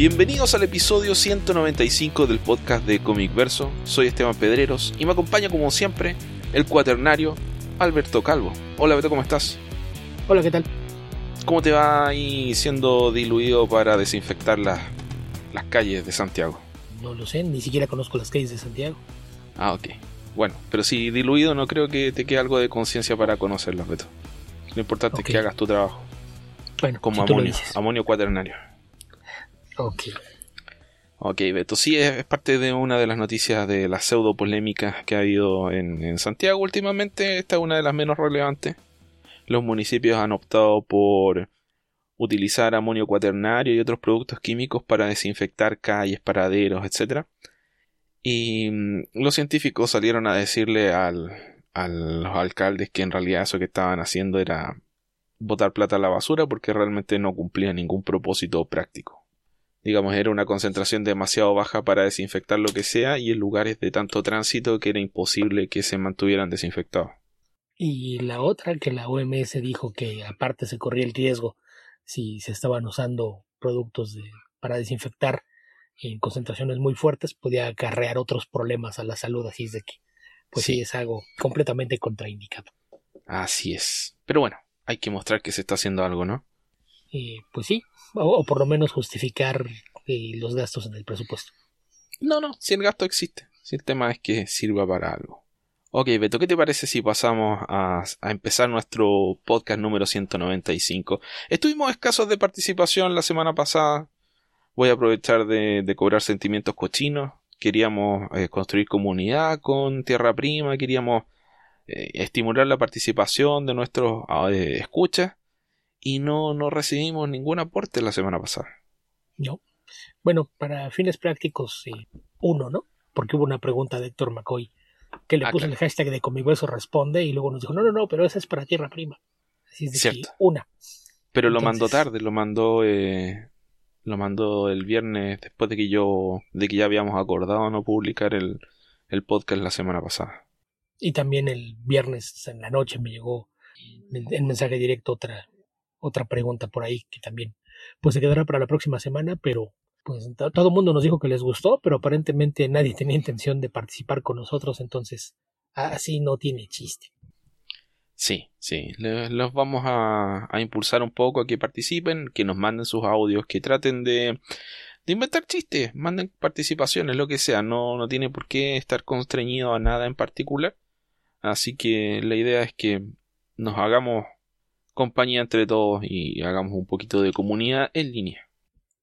Bienvenidos al episodio 195 del podcast de Comic Verso. Soy Esteban Pedreros y me acompaña como siempre el cuaternario Alberto Calvo. Hola Beto, ¿cómo estás? Hola, ¿qué tal? ¿Cómo te va ahí siendo diluido para desinfectar las, las calles de Santiago? No lo sé, ni siquiera conozco las calles de Santiago. Ah, ok. Bueno, pero si diluido no creo que te quede algo de conciencia para conocerlas, Beto. Lo importante es que hagas tu trabajo. Bueno, Como si amonio, amonio cuaternario. Ok. Ok, Beto, sí, es, parte de una de las noticias de las pseudo polémicas que ha habido en, Santiago últimamente. Esta es una de las menos relevantes. Los municipios han optado por utilizar amonio cuaternario y otros productos químicos para desinfectar calles, paraderos, etc. Y mm, los científicos salieron a decirle a los alcaldes que en realidad eso que estaban haciendo era botar plata a la basura porque realmente no cumplía ningún propósito práctico digamos, era una concentración demasiado baja para desinfectar lo que sea y en lugares de tanto tránsito que era imposible que se mantuvieran desinfectados. Y la otra, que la OMS dijo que aparte se corría el riesgo si se estaban usando productos de- para desinfectar en concentraciones muy fuertes, podía acarrear otros problemas a la salud, así es de que, pues sí, Sí. es algo completamente contraindicado. Así es. Pero bueno, hay que mostrar que se está haciendo algo, ¿no? Y pues sí, o, por lo menos justificar eh, los gastos en el presupuesto. No, no, si el gasto existe. Si el tema es que sirva para algo. Ok, Beto, ¿qué te parece si pasamos a, a empezar nuestro podcast número 195? Estuvimos escasos de participación la semana pasada. Voy a aprovechar de, cobrar sentimientos cochinos. Queríamos eh, construir comunidad con Tierra Prima, queríamos eh, estimular la participación de nuestros eh, escuchas y no, no recibimos ningún aporte la semana pasada. ¿no? Bueno, para fines prácticos, eh, uno, ¿no? Porque hubo una pregunta de Héctor McCoy que le Ah, puso claro. el hashtag de Comihueso responde y luego nos dijo, no, no, no, pero esa es para Tierra Prima. Así es de que una. Pero lo mandó tarde, lo mandó eh, lo mandó el viernes después de que yo de que ya habíamos acordado no publicar el, el podcast la semana pasada. Y también el viernes en la noche me llegó en mensaje directo otra, otra pregunta por ahí que también pues se quedará para la próxima semana, pero pues to- todo el mundo nos dijo que les gustó, pero aparentemente nadie tenía intención de participar con nosotros, entonces así no tiene chiste. Sí, sí, los vamos a, a impulsar un poco a que participen, que nos manden sus audios, que traten de, de inventar chistes, manden participaciones, lo que sea, no, no tiene por qué estar constreñido a nada en particular. Así que la idea es que nos hagamos compañía entre todos y hagamos un poquito de comunidad en línea.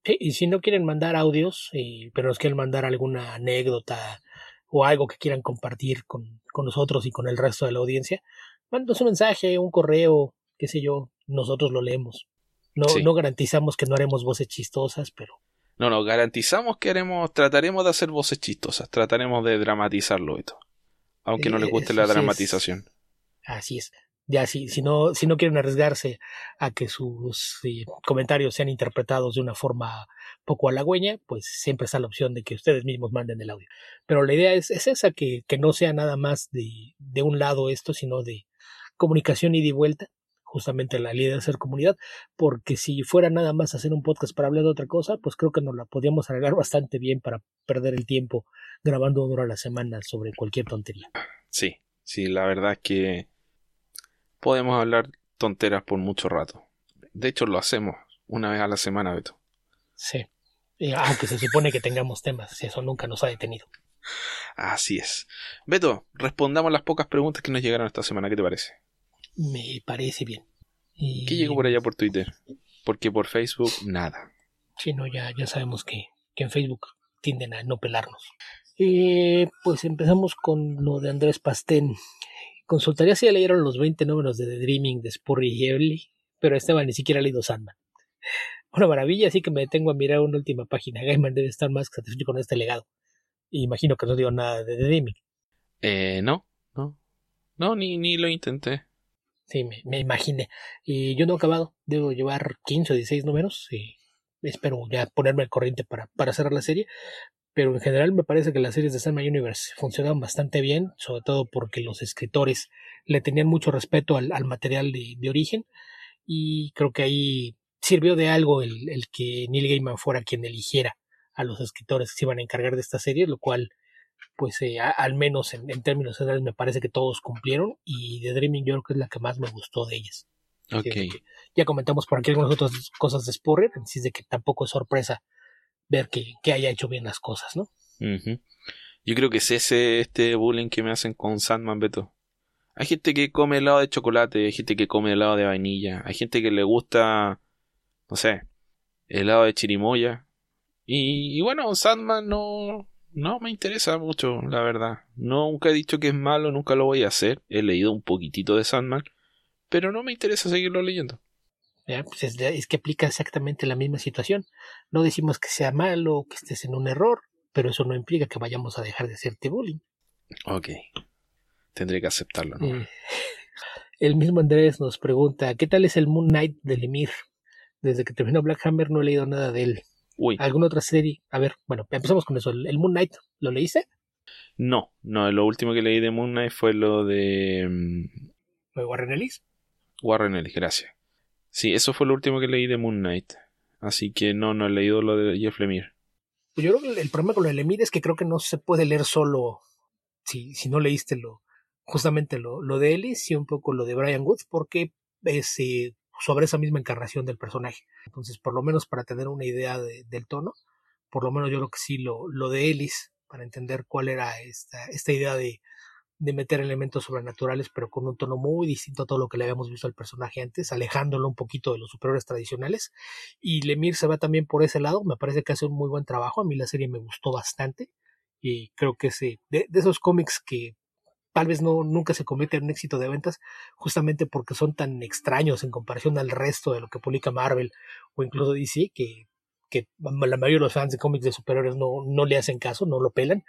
Sí, y si no quieren mandar audios, eh, pero nos quieren mandar alguna anécdota o algo que quieran compartir con, con nosotros y con el resto de la audiencia, mándanos un mensaje, un correo, qué sé yo, nosotros lo leemos. No, Sí. no garantizamos que no haremos voces chistosas, pero No, no, garantizamos que haremos, trataremos de hacer voces chistosas, trataremos de dramatizarlo esto. Aunque no les guste la sí es- dramatización. así es. Ya si, si no, si no quieren arriesgarse a que sus eh, comentarios sean interpretados de una forma poco halagüeña, pues siempre está la opción de que ustedes mismos manden el audio. Pero la idea es, es esa, que, que no sea nada más de, de un lado esto, sino de comunicación ida y vuelta, justamente la idea de hacer comunidad, porque si fuera nada más hacer un podcast para hablar de otra cosa, pues creo que nos la podíamos arreglar bastante bien para perder el tiempo grabando una hora a la semana sobre cualquier tontería. Sí, sí, la verdad que podemos hablar tonteras por mucho rato. De hecho, lo hacemos una vez a la semana, Beto. Sí. Y aunque se supone que tengamos temas, eso nunca nos ha detenido. Así es. Beto, respondamos las pocas preguntas que nos llegaron esta semana. ¿Qué te parece? Me parece bien. Y, ¿Qué llegó por allá por Twitter? Porque por Facebook, nada. Sí, no, ya, ya sabemos que, que en Facebook tienden a no pelarnos. Eh, pues empezamos con lo de Andrés Pastén. Consultaría si ya leyeron los 20 números de The Dreaming de Spurry y Evely, pero Esteban ni siquiera ha leído Sandman. Una maravilla, así que me detengo a mirar una última página. Gaiman debe estar más satisfecho con este legado. Imagino que no digo nada de The Dreaming. Eh, no, no. No, ni, ni lo intenté. Sí, me, me imaginé. Y yo no he acabado. Debo llevar 15 o 16 números. Y espero ya ponerme al corriente para, para cerrar la serie. Pero en general me parece que las series de Sandman Universe funcionaban bastante bien, sobre todo porque los escritores le tenían mucho respeto al, al material de, de origen. Y creo que ahí sirvió de algo el, el, que Neil Gaiman fuera quien eligiera a los escritores que se iban a encargar de esta serie, lo cual, pues eh, al menos en, en, términos generales me parece que todos cumplieron y The Dreaming yo creo que es la que más me gustó de ellas. Okay. Ya comentamos por aquí algunas otras cosas de Spurrier, así de que tampoco es sorpresa ver que, que haya hecho bien las cosas, ¿no? Yo creo que es ese este bullying que me hacen con Sandman Beto. Hay gente que come helado de chocolate, hay gente que come helado de vainilla, hay gente que le gusta, no sé, helado de chirimoya. Y, y bueno, Sandman no, no me interesa mucho, la verdad. Nunca he dicho que es malo, nunca lo voy a hacer. He leído un poquitito de Sandman, pero no me interesa seguirlo leyendo. Pues es, es, que aplica exactamente la misma situación. No decimos que sea malo, que estés en un error, pero eso no implica que vayamos a dejar de hacerte bullying. Ok. Tendré que aceptarlo, ¿no? Eh, el mismo Andrés nos pregunta, ¿qué tal es el Moon Knight de Lemir? Desde que terminó Black Hammer no he leído nada de él. Uy. ¿Alguna otra serie? A ver, bueno, empezamos con eso. ¿El Moon Knight lo leíste? No, no, lo último que leí de Moon Knight fue lo de... ¿Lo de Warren Ellis? Warren Ellis, gracias. Sí, eso fue lo último que leí de Moon Knight. Así que no, no he leído lo de Jeff Lemire. Pues yo creo que el problema con lo de Lemire es que creo que no se puede leer solo si, si no leíste lo, justamente lo, lo de Ellis y un poco lo de Brian Woods, porque es eh, sobre esa misma encarnación del personaje. Entonces, por lo menos para tener una idea de, del tono, por lo menos yo creo que sí lo, lo de Ellis, para entender cuál era esta, esta idea de, de meter elementos sobrenaturales, pero con un tono muy distinto a todo lo que le habíamos visto al personaje antes, alejándolo un poquito de los superhéroes tradicionales. Y Lemire se va también por ese lado, me parece que hace un muy buen trabajo, a mí la serie me gustó bastante, y creo que es de, esos cómics que tal vez no nunca se convierte en un éxito de ventas justamente porque son tan extraños en comparación al resto de lo que publica Marvel o incluso DC que, que la mayoría de los fans de cómics de superhéroes no, no le hacen caso, no lo pelan,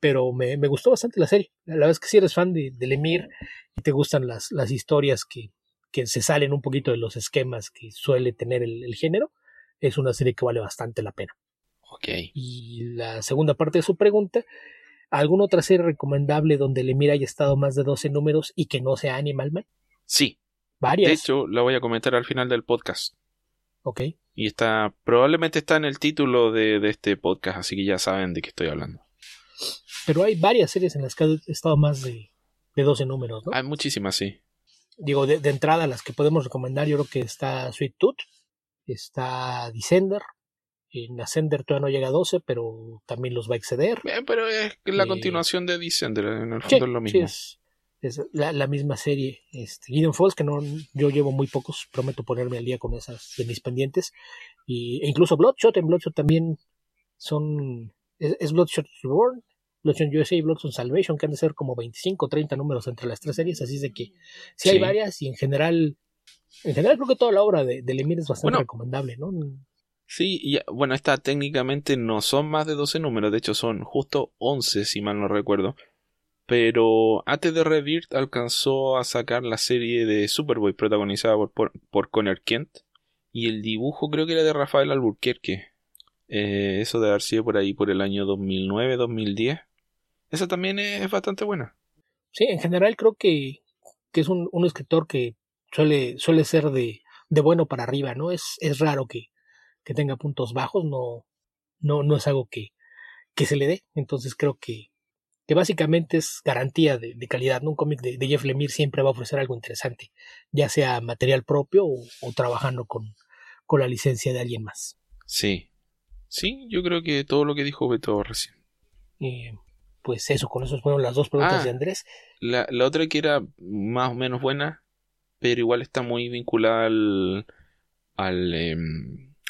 pero me, me gustó bastante la serie. La verdad es que si eres fan de, de Lemire y te gustan las, las historias que, que se salen un poquito de los esquemas que suele tener el, el género, es una serie que vale bastante la pena. Ok. Y la segunda parte de su pregunta ¿Alguna otra serie recomendable donde Lemire haya estado más de 12 números y que no sea Animal Man? Sí. Varias. De hecho, la voy a comentar al final del podcast. Ok. Y está, probablemente está en el título de, de este podcast, así que ya saben de qué estoy hablando. Pero hay varias series en las que ha estado más de, de 12 números, ¿no? Hay muchísimas, sí. Digo, de, de, entrada, las que podemos recomendar, yo creo que está Sweet Tooth, está Descender, en Ascender todavía no llega a 12, pero también los va a exceder. Bien, pero es la eh, continuación de Descender, en el fondo sí, es lo mismo. Sí, es, es la, la, misma serie. Este, Gideon Falls, que no, yo llevo muy pocos, prometo ponerme al día con esas de mis pendientes. Y, e incluso Bloodshot, en Bloodshot también son. Es, es Bloodshot Reborn, Bloodshot USA y Bloodshot Salvation, que han de ser como 25 o 30 números entre las tres series, así es de que sí, sí, hay varias y en general. En general creo que toda la obra de, de Lemire es bastante bueno, recomendable, ¿no? Sí, y bueno, esta técnicamente no son más de 12 números, de hecho son justo 11 si mal no recuerdo. Pero antes de Rebirth alcanzó a sacar la serie de Superboy protagonizada por, por, por Connor Kent. Y el dibujo creo que era de Rafael Alburquerque. Eh, eso de haber sido por ahí por el año 2009-2010. Esa también es, bastante buena. Sí, en general creo que, que es un, un, escritor que suele, suele ser de, de bueno para arriba, ¿no? Es, es raro que, que tenga puntos bajos, no, no, no es algo que, que se le dé. Entonces creo que, que básicamente es garantía de, de calidad. ¿no? Un cómic de, de, Jeff Lemire siempre va a ofrecer algo interesante, ya sea material propio o, o trabajando con, con, la licencia de alguien más. Sí, sí, yo creo que todo lo que dijo Beto recién. Eh, pues eso, con eso fueron las dos preguntas ah, de Andrés. La, la otra que era más o menos buena, pero igual está muy vinculada al, al eh,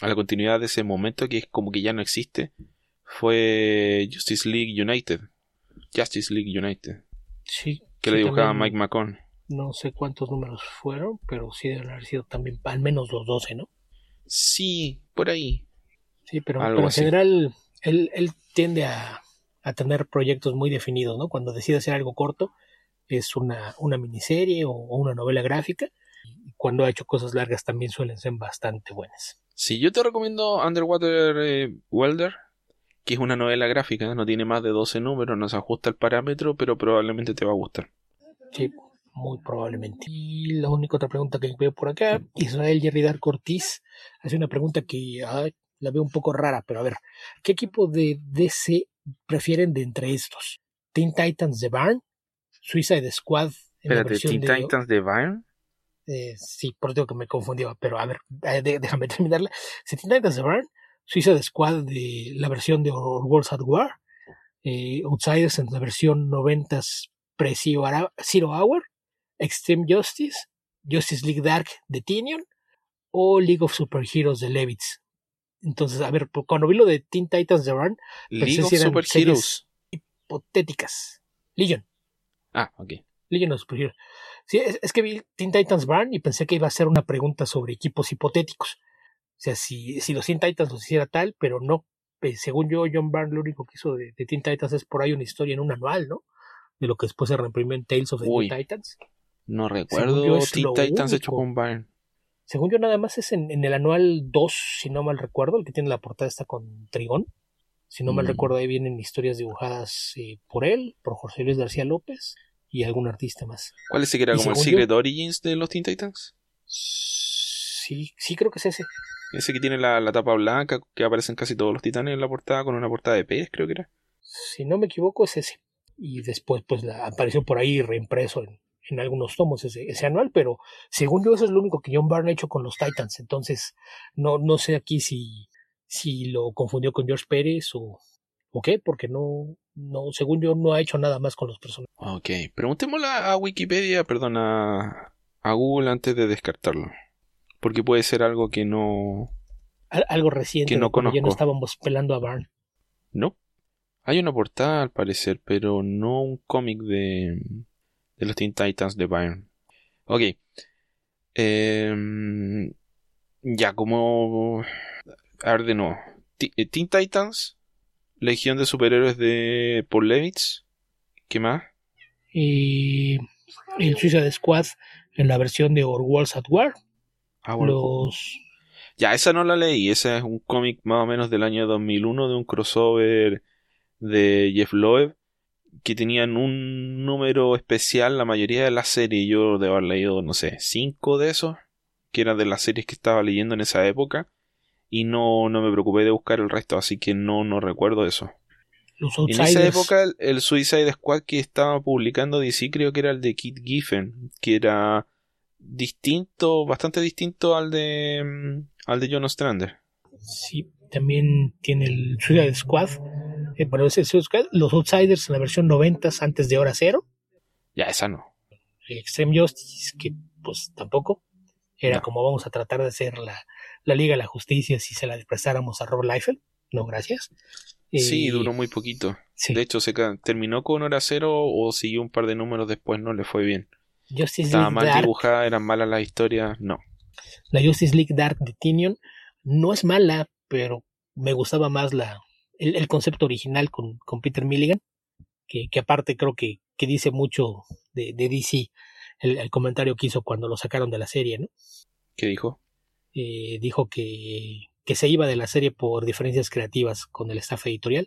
a la continuidad de ese momento que es como que ya no existe fue Justice League United. Justice League United. Sí. Que sí, le dibujaba Mike McCon. No sé cuántos números fueron, pero sí deben haber sido también al menos los 12, ¿no? Sí, por ahí. Sí, pero, pero en general él, él tiende a, a, tener proyectos muy definidos, ¿no? Cuando decide hacer algo corto, es una, una miniserie o, o una novela gráfica. Y cuando ha hecho cosas largas también suelen ser bastante buenas. Sí, yo te recomiendo Underwater eh, Welder, que es una novela gráfica, no tiene más de 12 números, no se ajusta al parámetro, pero probablemente te va a gustar. Sí, muy probablemente. Y la única otra pregunta que veo por acá, Israel Jerry Dark Ortiz hace una pregunta que la veo un poco rara, pero a ver, ¿qué equipo de DC prefieren de entre estos? ¿Teen Titans de Barn? ¿Suicide Squad? En Espérate, ¿Teen Titans de Barn? Eh, sí, por eso que me confundió, pero a ver, eh, déjame terminarla. Si Teen Titans de Barn, Suicide Squad de la versión de Worlds at War, eh, Outsiders en la versión 90s pre-Zero Hour, Extreme Justice, Justice League Dark de Tinion o League of Superheroes de Levitz. Entonces, a ver, cuando vi lo de Teen Titans The Run, League of Superheroes hipotéticas. Legion. Ah, ok. Legion of Superheroes. Sí, es, que vi Teen Titans Burn y pensé que iba a ser una pregunta sobre equipos hipotéticos. O sea, si, si los Teen Titans los hiciera tal, pero no. Eh, según yo, John Byrne lo único que hizo de, de, Teen Titans es por ahí una historia en un anual, ¿no? De lo que después se reimprimió en Tales of the Teen Titans. No recuerdo Teen Titans hecho con Byrne. Según yo, nada más es en, el anual 2, si no mal recuerdo, el que tiene la portada está con Trigón. Si no mal mm. recuerdo, ahí vienen historias dibujadas eh, por él, por José Luis García López y algún artista más. ¿Cuál es que era como el Secret Origins de los Teen Titans? Sí, sí creo que es ese. Ese que tiene la, la, tapa blanca, que aparecen casi todos los titanes en la portada, con una portada de pez, creo que era. Si no me equivoco, es ese. Y después, pues, la, apareció por ahí reimpreso en, en algunos tomos ese, ese, anual, pero según yo eso es lo único que John Byrne ha hecho con los Titans, entonces no, no sé aquí si, si lo confundió con George Pérez o, o qué, porque no, no, según yo no ha hecho nada más con los personajes. Ok, preguntémosle a Wikipedia, perdón, a, a Google antes de descartarlo, porque puede ser algo que no... Algo reciente, que no conozco. ya no estábamos pelando a Byrne. No. Hay una portada al parecer, pero no un cómic de, de los Teen Titans de Byron. Ok. Em, ya, como... A ver de nuevo. Eh, Teen Titans, Legión de Superhéroes de Paul Levitz. ¿Qué más? Y el Suicide Squad en la versión de Our Worlds at War. Ah, Los... Ya, esa no la leí. Esa es un cómic más o menos del año 2001 de un crossover de Jeff Loeb que tenían un número especial la mayoría de las series. Yo debo haber leído, no sé, cinco de esos, que eran de las series que estaba leyendo en esa época. Y no, no me preocupé de buscar el resto, así que no, no recuerdo eso. en esa época, el, Suicide Squad que estaba publicando DC creo que era el de Kit Giffen, que era distinto, bastante distinto al de mm, al de John Ostrander. Sí, también tiene el Suicide Squad eh, los Outsiders en la versión 90 antes de hora cero. Ya, esa no. Extreme Justice, que pues tampoco. Era como vamos a tratar de hacer la, Liga de la Justicia si se la prestáramos a Rob Liefeld. No, gracias. Sí, duró muy poquito. De hecho, se terminó con hora cero o siguió un par de números después, no le fue bien. Justice Estaba mal dibujada, eran malas las historias, no. La Justice League Dark de Tinion no es mala, pero me gustaba más la, el, concepto original con, con Peter Milligan, que, que, aparte creo que, que dice mucho de, de DC, el, el, comentario que hizo cuando lo sacaron de la serie, ¿no? ¿Qué dijo? Eh, dijo que, que se iba de la serie por diferencias creativas con el staff editorial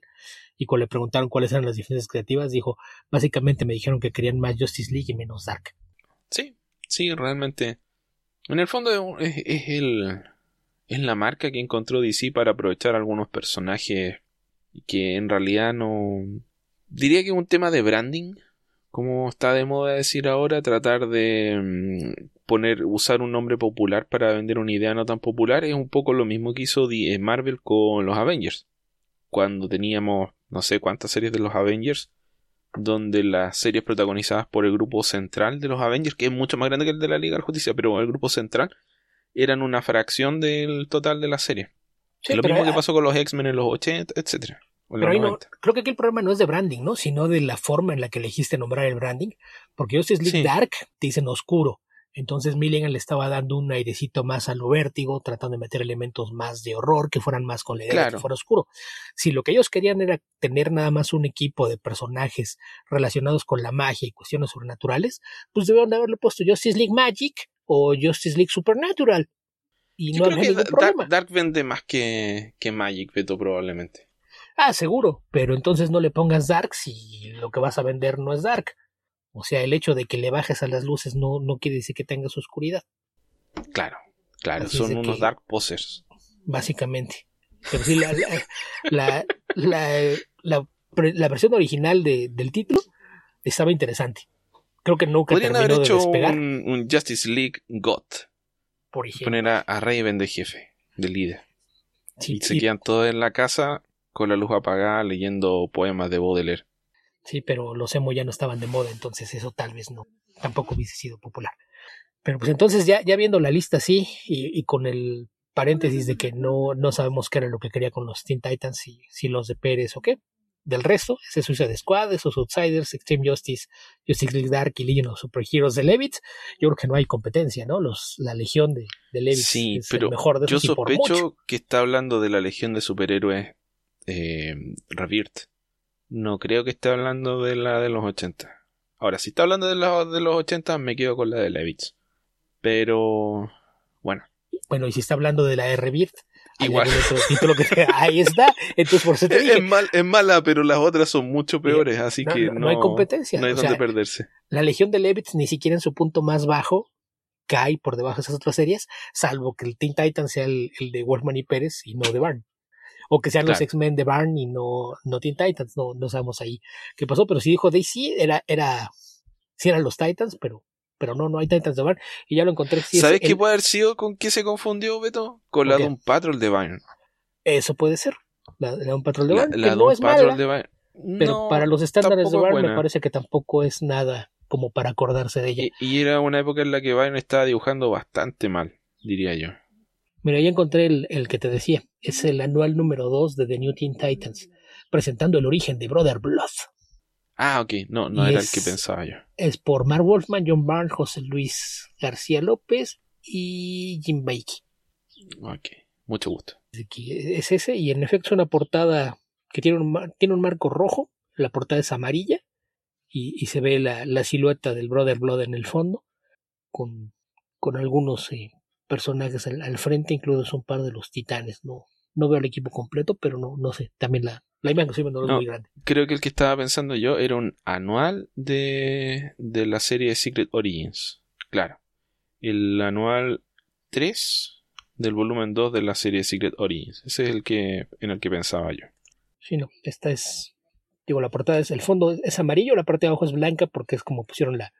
y cuando le preguntaron cuáles eran las diferencias creativas, dijo, básicamente me dijeron que querían más Justice League y menos Dark. Sí, sí, realmente. En el fondo es, es el, es la marca que encontró DC para aprovechar algunos personajes que en realidad no... Diría que es un tema de branding, como está de moda decir ahora, tratar de mm, poner, usar un nombre popular para vender una idea no tan popular, es un poco lo mismo que hizo eh, Marvel con los Avengers. Cuando teníamos no sé cuántas series de los Avengers, donde las series protagonizadas por el grupo central de los Avengers, que es mucho más grande que el de la Liga de la Justicia, pero el grupo central, eran una fracción del total de la serie lo mismo que pasó con los X-Men en los 80, etcétera. Pero creo que aquí el problema no es de branding, ¿no? Sino de la forma en la que elegiste nombrar el branding. Porque Justice League Dark te dicen oscuro. Entonces Milligan le estaba dando un airecito más a lo vértigo, tratando de meter elementos más de horror, que fueran más con la idea de que fuera oscuro. Si lo que ellos querían era tener nada más un equipo de personajes relacionados con la magia y cuestiones sobrenaturales, pues debieron de haberle puesto Justice League Magic o Justice League Supernatural. Y no creo que Dark, vende más que, que Magic, Beto, probablemente. Ah, seguro, pero entonces no le pongas Dark si lo que vas a vender no es Dark. O sea, el hecho de que le bajes a las luces no, no quiere decir que tengas oscuridad. Claro, claro, son unos dark posers. Básicamente. Pero sí, la, la, la, la, versión original de, del título estaba interesante. Creo que nunca Podrían haber hecho un, Justice League GOT. Por ejemplo. Poner a, Raven de jefe, de líder. y se quedan todos en la casa con la luz apagada leyendo poemas de Baudelaire. Sí, pero los emo ya no estaban de moda, entonces eso tal vez no, tampoco hubiese sido popular. Pero pues entonces ya, ya viendo la lista así y, con el paréntesis de que no, no sabemos qué era lo que quería con los Teen Titans, si, si los de Pérez o qué, del resto, ese Suicide Squad, esos Outsiders, Extreme Justice, Justice League Dark y Legion of Superheroes de Levitz, yo creo que no hay competencia, ¿no? Los, la Legión de, de Levitz sí, es pero el mejor de Yo sospecho que está hablando de la Legión de Superhéroes eh, Revirt. No creo que esté hablando de la de los 80. Ahora, si está hablando de la de los 80, me quedo con la de Levitz. Pero, bueno. Bueno, y si está hablando de la de Revirt, Igual. título que ahí está. Entonces, por eso te dije. Es, mala, pero las otras son mucho peores, así que no, no, hay competencia. No hay donde perderse. La Legión de Levitz ni siquiera en su punto más bajo cae por debajo de esas otras series, salvo que el Teen Titan sea el, de Wolfman y Pérez y no de Barn. O que sean los X-Men de Barn y no, no Teen Titans, no, no sabemos ahí qué pasó, pero si dijo Daisy, era, era, sí eran los Titans, pero pero no, no hay Titans de Barn. Y ya lo encontré. ¿Sabes qué puede haber sido con qué se confundió, Beto? Con la de un Patrol de Barn. Eso puede ser. La, de un Patrol de Barn. La, que no es mala, de Pero para los estándares de Barn me parece que tampoco es nada como para acordarse de ella. Y, era una época en la que Barn estaba dibujando bastante mal, diría yo. Mira, ya encontré el, el que te decía. Es el anual número 2 de The New Teen Titans, presentando el origen de Brother Blood. Ah, ok, no, no era el que pensaba yo. Es por Mark Wolfman, John Barnes, José Luis García López y Jim Bakey. Ok, mucho gusto. Es ese, y en efecto es una portada que tiene un, tiene un marco rojo, la portada es amarilla, y, se ve la, silueta del Brother Blood en el fondo, con, con algunos eh, personajes al, frente, incluidos un par de los titanes. No, no veo el equipo completo, pero no, no sé, también la, no, muy grande. Creo que el que estaba pensando yo era un anual de, de la serie Secret Origins. Claro. El anual 3 del volumen 2 de la serie Secret Origins. Ese es el que en el que pensaba yo. Sí, no. Esta es. Digo, la portada es. El fondo es amarillo, la parte de abajo es blanca porque es como pusieron la,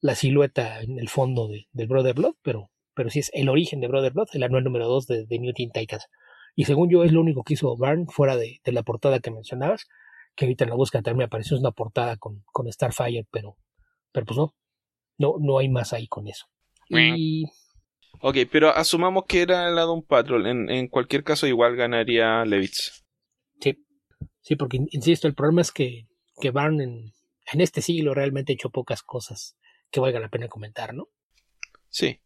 la silueta en el fondo de, del Brother Blood, pero, pero sí es el origen de Brother Blood, el anual número 2 de, de New Teen Titans. Y según yo es lo único que hizo Barn fuera de, la portada que mencionabas, que ahorita en la búsqueda también me apareció una portada con, con Starfire, pero, pero pues no, no, no hay más ahí con eso. Y... Ok, pero asumamos que era el lado un Patrol. En, en cualquier caso, igual ganaría Levitz. Sí, sí, porque insisto, el problema es que, que Barn en, en este siglo realmente ha hecho pocas cosas que valga la pena comentar, ¿no? Sí.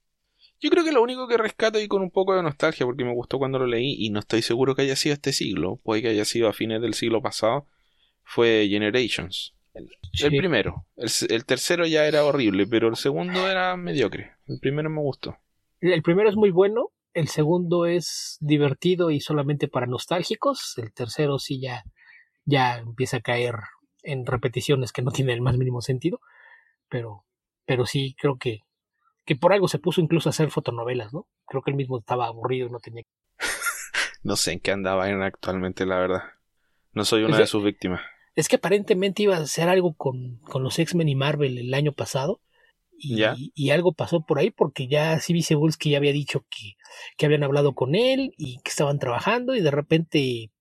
Yo creo que lo único que rescato y con un poco de nostalgia, porque me gustó cuando lo leí y no estoy seguro que haya sido este siglo, puede que haya sido a fines del siglo pasado, fue Generations. El, primero. El, tercero ya era horrible, pero el segundo era mediocre. El primero me gustó. El primero es muy bueno, el segundo es divertido y solamente para nostálgicos, el tercero sí ya, ya empieza a caer en repeticiones que no tienen el más mínimo sentido, pero, pero sí creo que que por algo se puso incluso a hacer fotonovelas, ¿no? Creo que él mismo estaba aburrido y no tenía. no sé en qué andaba actualmente, la verdad. No soy una de sus víctimas. Es que aparentemente iba a hacer algo con, con los X-Men y Marvel el año pasado. Y, y, algo pasó por ahí porque ya CB Cebulski ya había dicho que, que habían hablado con él y que estaban trabajando y de repente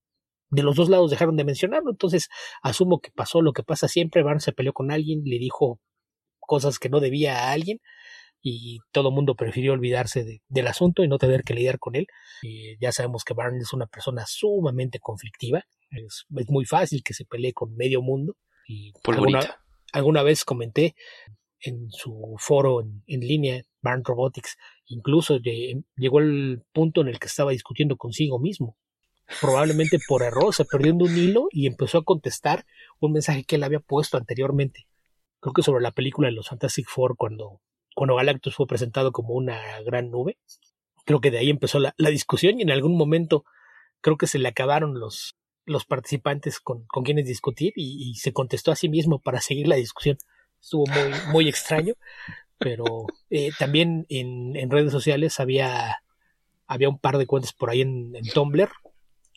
de los dos lados dejaron de mencionarlo. Entonces asumo que pasó lo que pasa siempre. Barnes se peleó con alguien, le dijo cosas que no debía a alguien y todo el mundo prefirió olvidarse del asunto y no tener que lidiar con él. ya sabemos que Barnes es una persona sumamente conflictiva, es, muy fácil que se pelee con medio mundo. Y alguna, alguna, vez comenté en su foro en, línea, Barn Robotics, incluso llegó el punto en el que estaba discutiendo consigo mismo. Probablemente por error se perdió en un hilo y empezó a contestar un mensaje que él había puesto anteriormente. Creo que sobre la película de los Fantastic Four cuando cuando Galactus fue presentado como una gran nube. Creo que de ahí empezó la, discusión y en algún momento creo que se le acabaron los, los participantes con, con quienes discutir y, se contestó a sí mismo para seguir la discusión. estuvo muy, muy extraño, pero eh, también en, en, redes sociales había, había un par de cuentas por ahí en, en Tumblr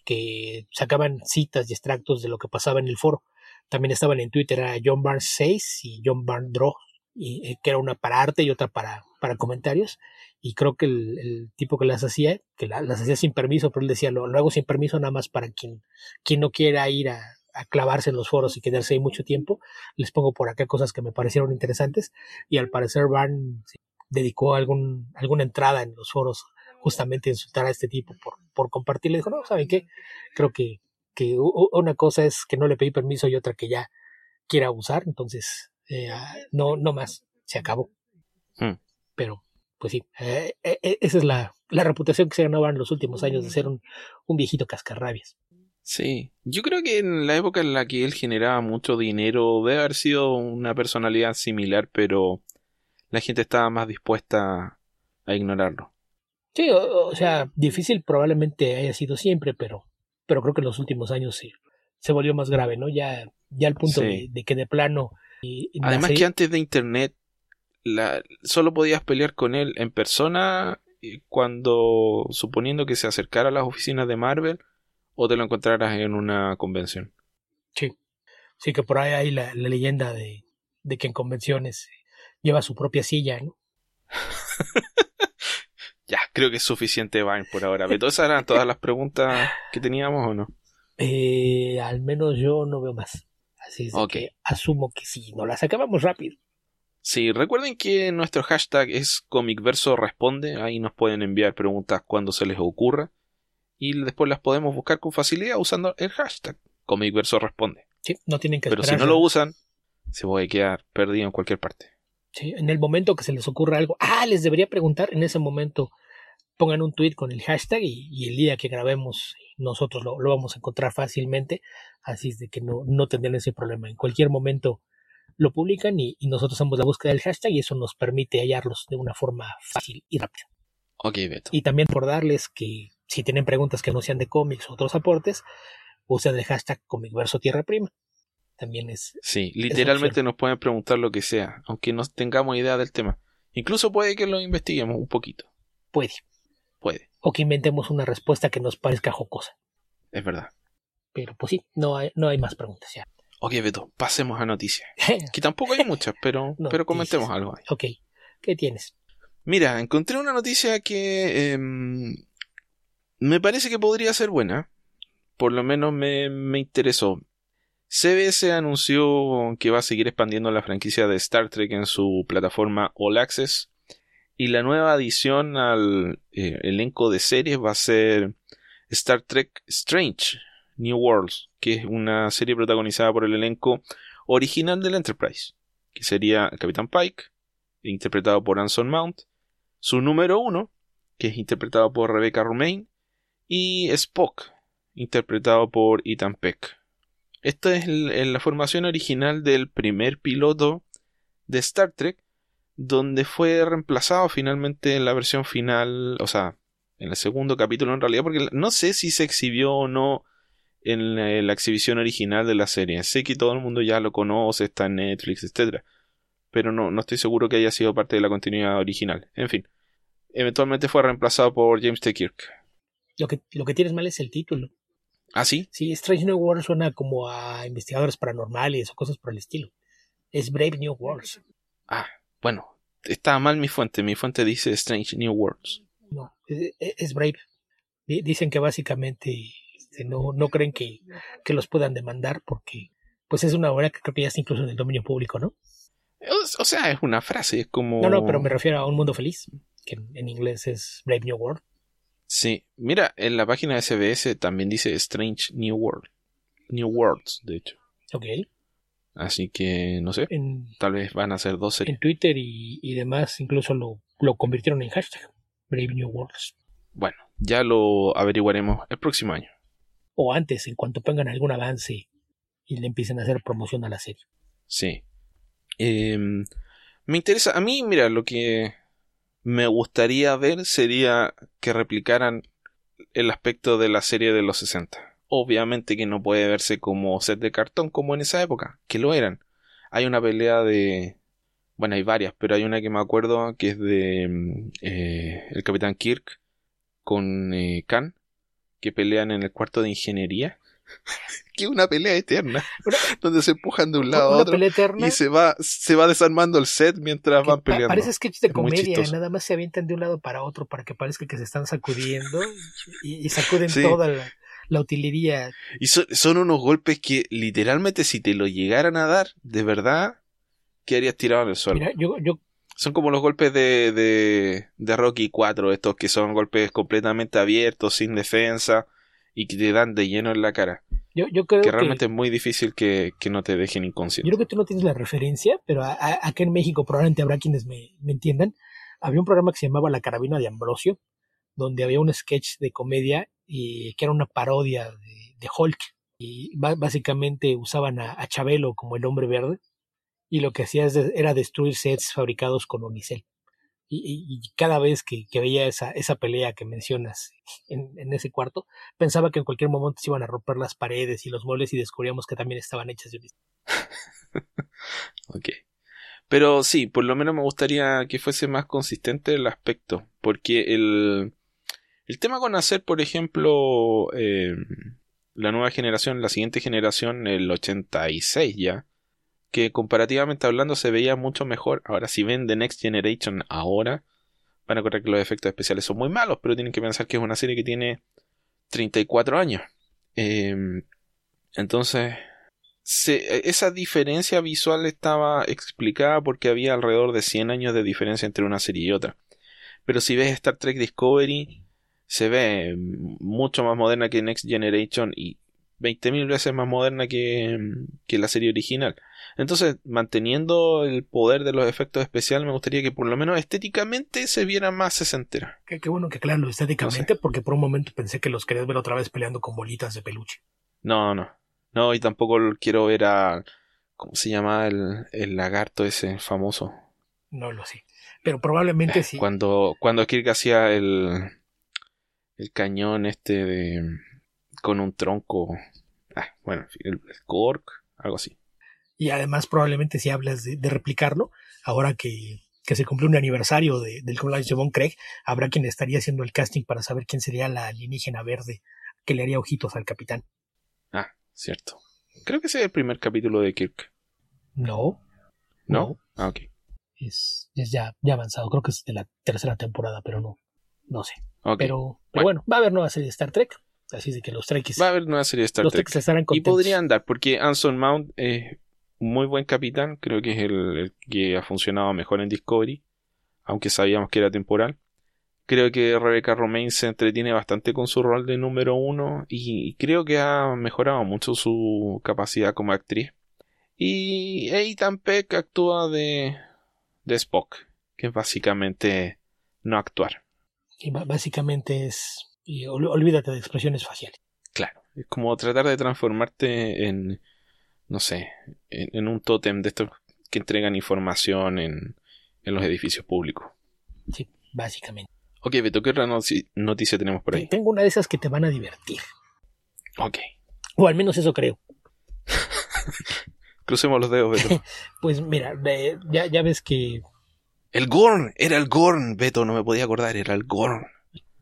que sacaban citas y extractos de lo que pasaba en el foro. También estaban en Twitter a John Barnes 6 y John Barnes Draw, y, eh, que era una para arte y otra para, para comentarios. Y creo que el, el tipo que las hacía, que las hacía sin permiso, pero él decía, lo, lo, hago sin permiso nada más para quien, quien no quiera ir a, clavarse en los foros y quedarse ahí mucho tiempo. Les pongo por acá cosas que me parecieron interesantes y al parecer Van dedicó algún, alguna entrada en los foros justamente a insultar a este tipo por, por compartir. Le dijo, no, ¿saben qué? Creo que, que una cosa es que no le pedí permiso y otra que ya quiera abusar, entonces eh, no, no más, se acabó. Hmm. Pero, pues sí, eh, eh, esa es la, la reputación que se ganaba en los últimos años de ser un, un viejito cascarrabias. Sí, yo creo que en la época en la que él generaba mucho dinero debe haber sido una personalidad similar, pero la gente estaba más dispuesta a ignorarlo. Sí, o, o sea, difícil probablemente haya sido siempre, pero, pero creo que en los últimos años sí, se volvió más grave, ¿no? Ya, ya al punto Sí. de, de que de plano. Y- y la Además que antes de internet la, solo podías pelear con él en persona cuando suponiendo que se acercara a las oficinas de Marvel o te lo encontraras en una convención. Sí, sí que por ahí hay la, la leyenda de, de que en convenciones lleva su propia silla, ¿no? Ya, creo que es suficiente Vine por ahora. Esas eran todas las preguntas que teníamos o no. Eh, al menos yo no veo más. Así es que asumo que sí, no las acabamos rápido. Sí, recuerden que nuestro hashtag es Comicverso Responde. Ahí nos pueden enviar preguntas cuando se les ocurra. Y después las podemos buscar con facilidad usando el hashtag Comicverso Responde. Sí, no tienen que Pero si no lo usan, se puede quedar perdido en cualquier parte. Sí, en el momento que se les ocurra algo, ah, les debería preguntar, en ese momento pongan un tweet con el hashtag y, y el día que grabemos nosotros lo, lo vamos a encontrar fácilmente, así es de que no, no tendrán ese problema. En cualquier momento lo publican y, y nosotros hacemos la búsqueda del hashtag y eso nos permite hallarlos de una forma fácil y rápida. Ok, Beto. Y también recordarles que si tienen preguntas que no sean de cómics o otros aportes, usen el hashtag Comicverso Tierra Prima. También es Sí, literalmente nos pueden preguntar lo que sea, aunque no tengamos idea del tema. Incluso puede que lo investiguemos un poquito. puede. Puede, O que inventemos una respuesta que nos parezca jocosa. es verdad. Pero pues sí, no hay, no hay más preguntas ya. Ok, Beto, pasemos a noticias. Que tampoco hay muchas, pero, pero comentemos algo ahí. ok, ¿qué tienes? Mira, encontré una noticia que em, me parece que podría ser buena. Por lo menos me, me interesó. CBS anunció que va a seguir expandiendo la franquicia de Star Trek en su plataforma All Access. Y la nueva adición al eh, elenco de series va a ser Star Trek Strange New Worlds, que es una serie protagonizada por el elenco original del Enterprise, que sería Capitán Pike, interpretado por Anson Mount, su número uno, que es interpretado por Rebecca Romaine, y Spock, interpretado por Ethan Peck. Esta es la formación original del primer piloto de Star Trek, donde fue reemplazado finalmente en la versión final, o sea, en el segundo capítulo en realidad, porque no sé si se exhibió o no en la, en la exhibición original de la serie. Sé que todo el mundo ya lo conoce, está en Netflix, etcétera pero no, no estoy seguro que haya sido parte de la continuidad original. En fin, eventualmente fue reemplazado por James T. Kirk. Lo que, lo que tienes mal es el título. ¿Ah, sí? Sí, Strange New Worlds suena como a investigadores paranormales o cosas por el estilo. Es Brave New Worlds. Ah, bueno, está mal mi fuente. Mi fuente dice Strange New Worlds. No, es, es Brave. Di- Dicen que básicamente este, no, no creen que, que los puedan demandar porque pues es una obra que creo que ya está incluso en el dominio público, ¿no? O, o sea, es una frase, es como... No, no, pero me refiero a Un Mundo Feliz, que en, en inglés es Brave New World. Sí, mira, en la página de SBS también dice Strange New World. New Worlds, de hecho. Ok. Así que, no sé, En, tal vez van a ser dos en series. Twitter y, y demás incluso lo, lo convirtieron en hashtag Brave New Worlds. Bueno, ya lo averiguaremos el próximo año. O antes, en cuanto pongan algún avance y le empiecen a hacer promoción a la serie. Sí. Em, me interesa, a mí, mira, lo que me gustaría ver sería que replicaran el aspecto de la serie de los 60. Obviamente que no puede verse como set de cartón como en esa época, que lo eran. Hay una pelea de... Bueno, hay varias, pero hay una que me acuerdo que es de mm, eh, el Capitán Kirk con eh, Khan, que pelean en el cuarto de ingeniería. que una pelea eterna, donde se empujan de un lado a otro y se va, se va desarmando el set mientras van peleando. Parece sketch de comedia, nada más se avientan de un lado para otro para que parezca que se están sacudiendo y, sacuden toda la, utilería. Y son unos golpes que literalmente si te lo llegaran a dar, de verdad, quedarías tirado en el suelo. Mira, yo, yo son como los golpes de, de, de, Rocky 4, estos que son golpes completamente abiertos, sin defensa, y que te dan de lleno en la cara. Yo, yo creo que realmente es muy difícil que, que, no te dejen inconsciente. Yo creo que tú no tienes la referencia, pero acá en México probablemente habrá quienes me, me, entiendan. Había un programa que se llamaba La Carabina de Ambrosio, donde había un sketch de comedia y que era una parodia de, Hulk. Y básicamente usaban a, a, Chabelo como el hombre verde y lo que hacía era destruir sets fabricados con Unicel y, cada vez que, veía esa, esa pelea que mencionas en, ese cuarto, pensaba que en cualquier momento se iban a romper las paredes y los muebles y descubríamos que también estaban hechas de unicel. ok. Pero sí, por lo menos me gustaría que fuese más consistente el aspecto, porque el, el tema con hacer, por ejemplo, eh, la nueva generación, la siguiente generación, el 86 ya, que comparativamente hablando se veía mucho mejor. Ahora, si ven The Next Generation ahora, van a correr que los efectos especiales son muy malos, pero tienen que pensar que es una serie que tiene 34 años. Em, entonces, esa diferencia visual estaba explicada porque había alrededor de 100 años de diferencia entre una serie y otra. Pero si ves Star Trek Discovery, se ve mucho más moderna que Next Generation y 20.000 veces más moderna que, que la serie original. Entonces, manteniendo el poder de los efectos especiales, me gustaría que por lo menos estéticamente se viera más sesentera. Qué, qué bueno que claro, estéticamente, porque por un momento pensé que los querías ver otra vez peleando con bolitas de peluche. No, no. No, y tampoco quiero ver a. ¿Cómo se llama el, el lagarto ese famoso? No lo sé. Pero probablemente sí. Cuando, cuando Kirk hacía el. El cañón este de. Con un tronco. Ah, bueno, el, el cork, algo así. Y además probablemente si hablas de, replicarlo, ahora que, se cumple un aniversario del collage de Von Craig, habrá quien estaría haciendo el casting para saber quién sería la alienígena verde que le haría ojitos al capitán. Ah, cierto. Creo que ese es el primer capítulo de Kirk. No. ¿No? Ah, ok. Es, ya, ya avanzado. Creo que es de la tercera temporada, pero no. No sé. Pero, bueno. va a haber nueva serie de Star Trek. Así de que los Trekkies. Va a haber nueva serie de Star Trek. y podrían dar, porque Anson Mount eh, muy buen capitán, creo que es el, que ha funcionado mejor en Discovery, aunque sabíamos que era temporal. Creo que Rebecca Romain se entretiene bastante con su rol de número uno y creo que ha mejorado mucho su capacidad como actriz. Y Ethan Peck actúa de, de Spock, que es básicamente no actuar. Y básicamente es... Y olvídate de expresiones faciales. Claro, es como tratar de transformarte en no sé, en, un tótem de estos que entregan información en, en, los edificios públicos. Sí, básicamente. Ok, Beto, ¿qué otra noticia tenemos por ahí? Tengo una de esas que te van a divertir. Ok. O al menos eso creo. Crucemos los dedos, Beto. pues mira, ya, ya ves que... El Gorn, era el Gorn, Beto, no me podía acordar, era el Gorn.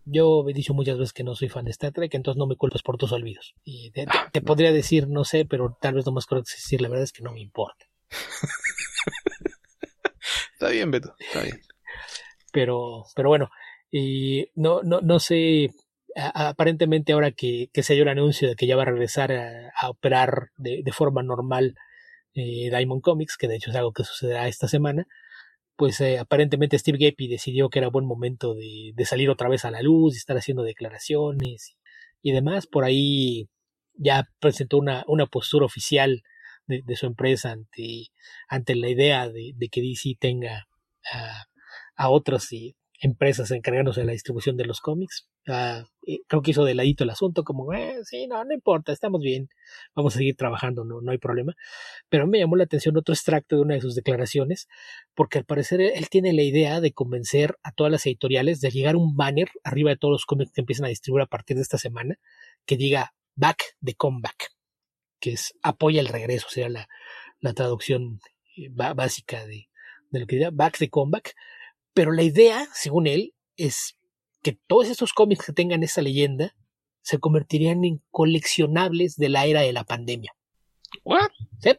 Yo he dicho muchas veces que no soy fan de Star Trek, entonces no me culpas por tus olvidos. Y te, ah, podría decir, no sé, pero tal vez lo más correcto es decir, la verdad es que no me importa. está bien, Beto, está bien. Pero, pero bueno, y no, no, no sé, aparentemente ahora que, que se dio el anuncio de que ya va a regresar a, operar de, de, forma normal eh, Diamond Comics, que de hecho es algo que sucederá esta semana, pues eh, aparentemente Steve Gapey decidió que era buen momento de, salir otra vez a la luz y estar haciendo declaraciones y, demás. Por ahí ya presentó una, una postura oficial de, su empresa ante, ante la idea de, que DC tenga a, a otras empresas encargándose de la distribución de los cómics. Ah, creo que hizo de ladito el asunto, como, eh, sí, no, no importa, estamos bien, vamos a seguir trabajando, no, no hay problema. Pero me llamó la atención otro extracto de una de sus declaraciones, porque al parecer él tiene la idea de convencer a todas las editoriales de llegar un banner arriba de todos los cómics que empiezan a distribuir a partir de esta semana, que diga Back the Comeback, que es apoya el regreso, sería la, la traducción eh, básica de, de lo que diría Back the Comeback, pero la idea, según él, es que todos estos cómics que tengan esa leyenda se convertirían en coleccionables de la era de la pandemia. ¿What? ¿Sí?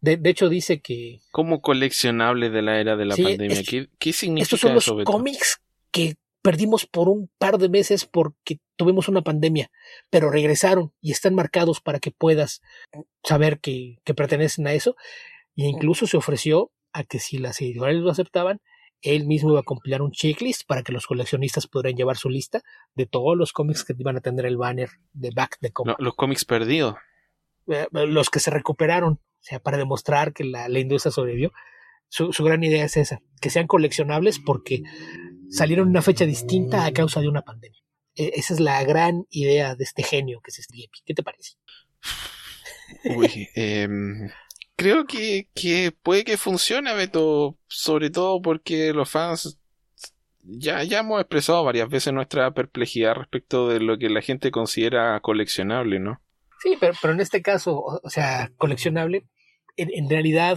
De, hecho, dice que. ¿Cómo coleccionables de la era de la pandemia? ¿Qué, significa estos son los cómics que perdimos por un par de meses porque tuvimos una pandemia, pero regresaron y están marcados para que puedas saber que, que pertenecen a eso. E incluso se ofreció a que si las editoriales lo aceptaban, él mismo iba a compilar un checklist para que los coleccionistas pudieran llevar su lista de todos los cómics que iban a tener el banner de Back de Comic. los cómics perdidos. Eh, los que se recuperaron, o sea, para demostrar que la, industria sobrevivió. Su, gran idea es esa, que sean coleccionables porque salieron en una fecha distinta a causa de una pandemia. E, esa es la gran idea de este genio que es Steve ¿Qué te parece? Uy, eh, creo que, que puede que funcione, Beto, sobre todo porque los fans ya, ya hemos expresado varias veces nuestra perplejidad respecto de lo que la gente considera coleccionable, ¿no? Sí, pero, pero en este caso, o, sea, coleccionable, en, en, realidad,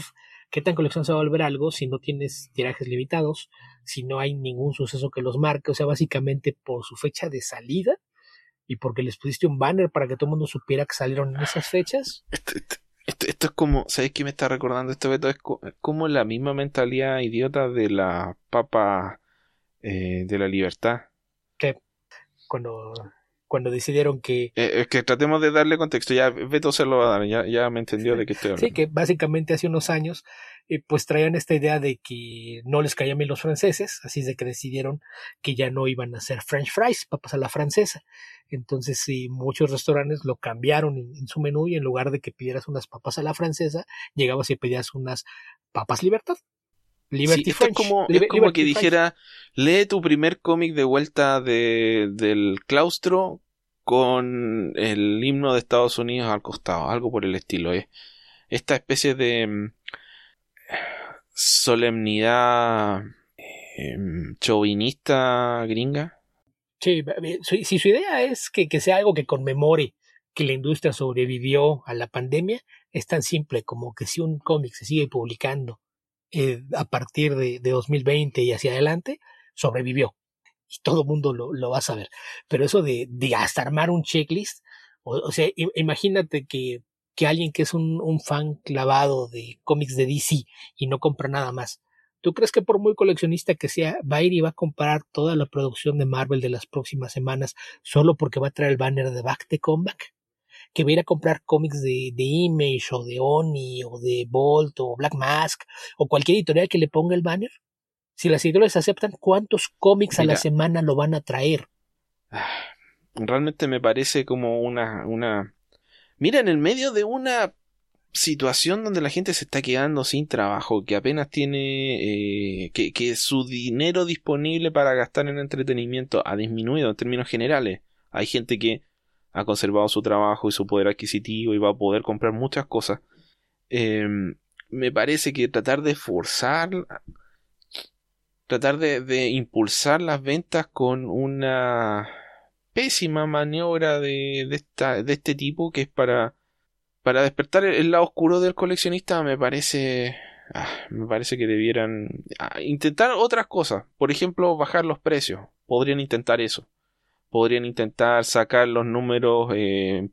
¿qué tan colección se va a volver algo si no tienes tirajes limitados, si no hay ningún suceso que los marque? O sea, básicamente por su fecha de salida y porque les pusiste un banner para que todo el mundo supiera que salieron en esas fechas. Esto, esto, es como, ¿sabes qué me está recordando esto, Beto? Es como la misma mentalidad idiota de la papa eh, de la libertad. Que cuando, cuando decidieron que... Eh, es que tratemos de darle contexto, ya Beto se lo va a dar, ya, ya me entendió de qué estoy hablando. Sí, que básicamente hace unos años pues traían esta idea de que no les caían bien los franceses, así es de que decidieron que ya no iban a hacer French fries, papas a la francesa. Entonces, sí, muchos restaurantes lo cambiaron en, su menú y en lugar de que pidieras unas papas a la francesa, llegabas y pedías unas papas libertad. Liberty Es como, como que dijera, lee tu primer cómic de vuelta de, del claustro con el himno de Estados Unidos al costado, algo por el estilo. ¿eh? Esta especie de mm, solemnidad em, chauvinista gringa. Sí, si su idea es que, sea algo que conmemore que la industria sobrevivió a la pandemia, es tan simple como que si un cómic se sigue publicando eh, a partir de, 2020 y hacia adelante, sobrevivió. Y todo el mundo lo, va a saber. Pero eso de, hasta armar un checklist, o sea, imagínate que que alguien que es un, un, fan clavado de cómics de DC y no compra nada más. ¿Tú crees que por muy coleccionista que sea, va a ir y va a comprar toda la producción de Marvel de las próximas semanas solo porque va a traer el banner de Back the Comeback? ¿Que va a ir a comprar cómics de, de Image o de Oni o de Bolt o Black Mask o cualquier editorial que le ponga el banner? Si las editoriales aceptan, ¿cuántos cómics a la semana lo van a traer? Ah, realmente me parece como una, una Mira, en el medio de una situación donde la gente se está quedando sin trabajo, que apenas tiene, eh, que, su dinero disponible para gastar en entretenimiento ha disminuido en términos generales. Hay gente que ha conservado su trabajo y su poder adquisitivo y va a poder comprar muchas cosas. Em, me parece que tratar de forzar, tratar de impulsar las ventas con una pésima maniobra de, de, esta, de este tipo que es para, para despertar el, lado oscuro del coleccionista me parece ah, me parece que debieran ah, intentar otras cosas. Por ejemplo bajar los precios. Podrían intentar eso. Podrían intentar sacar los números eh,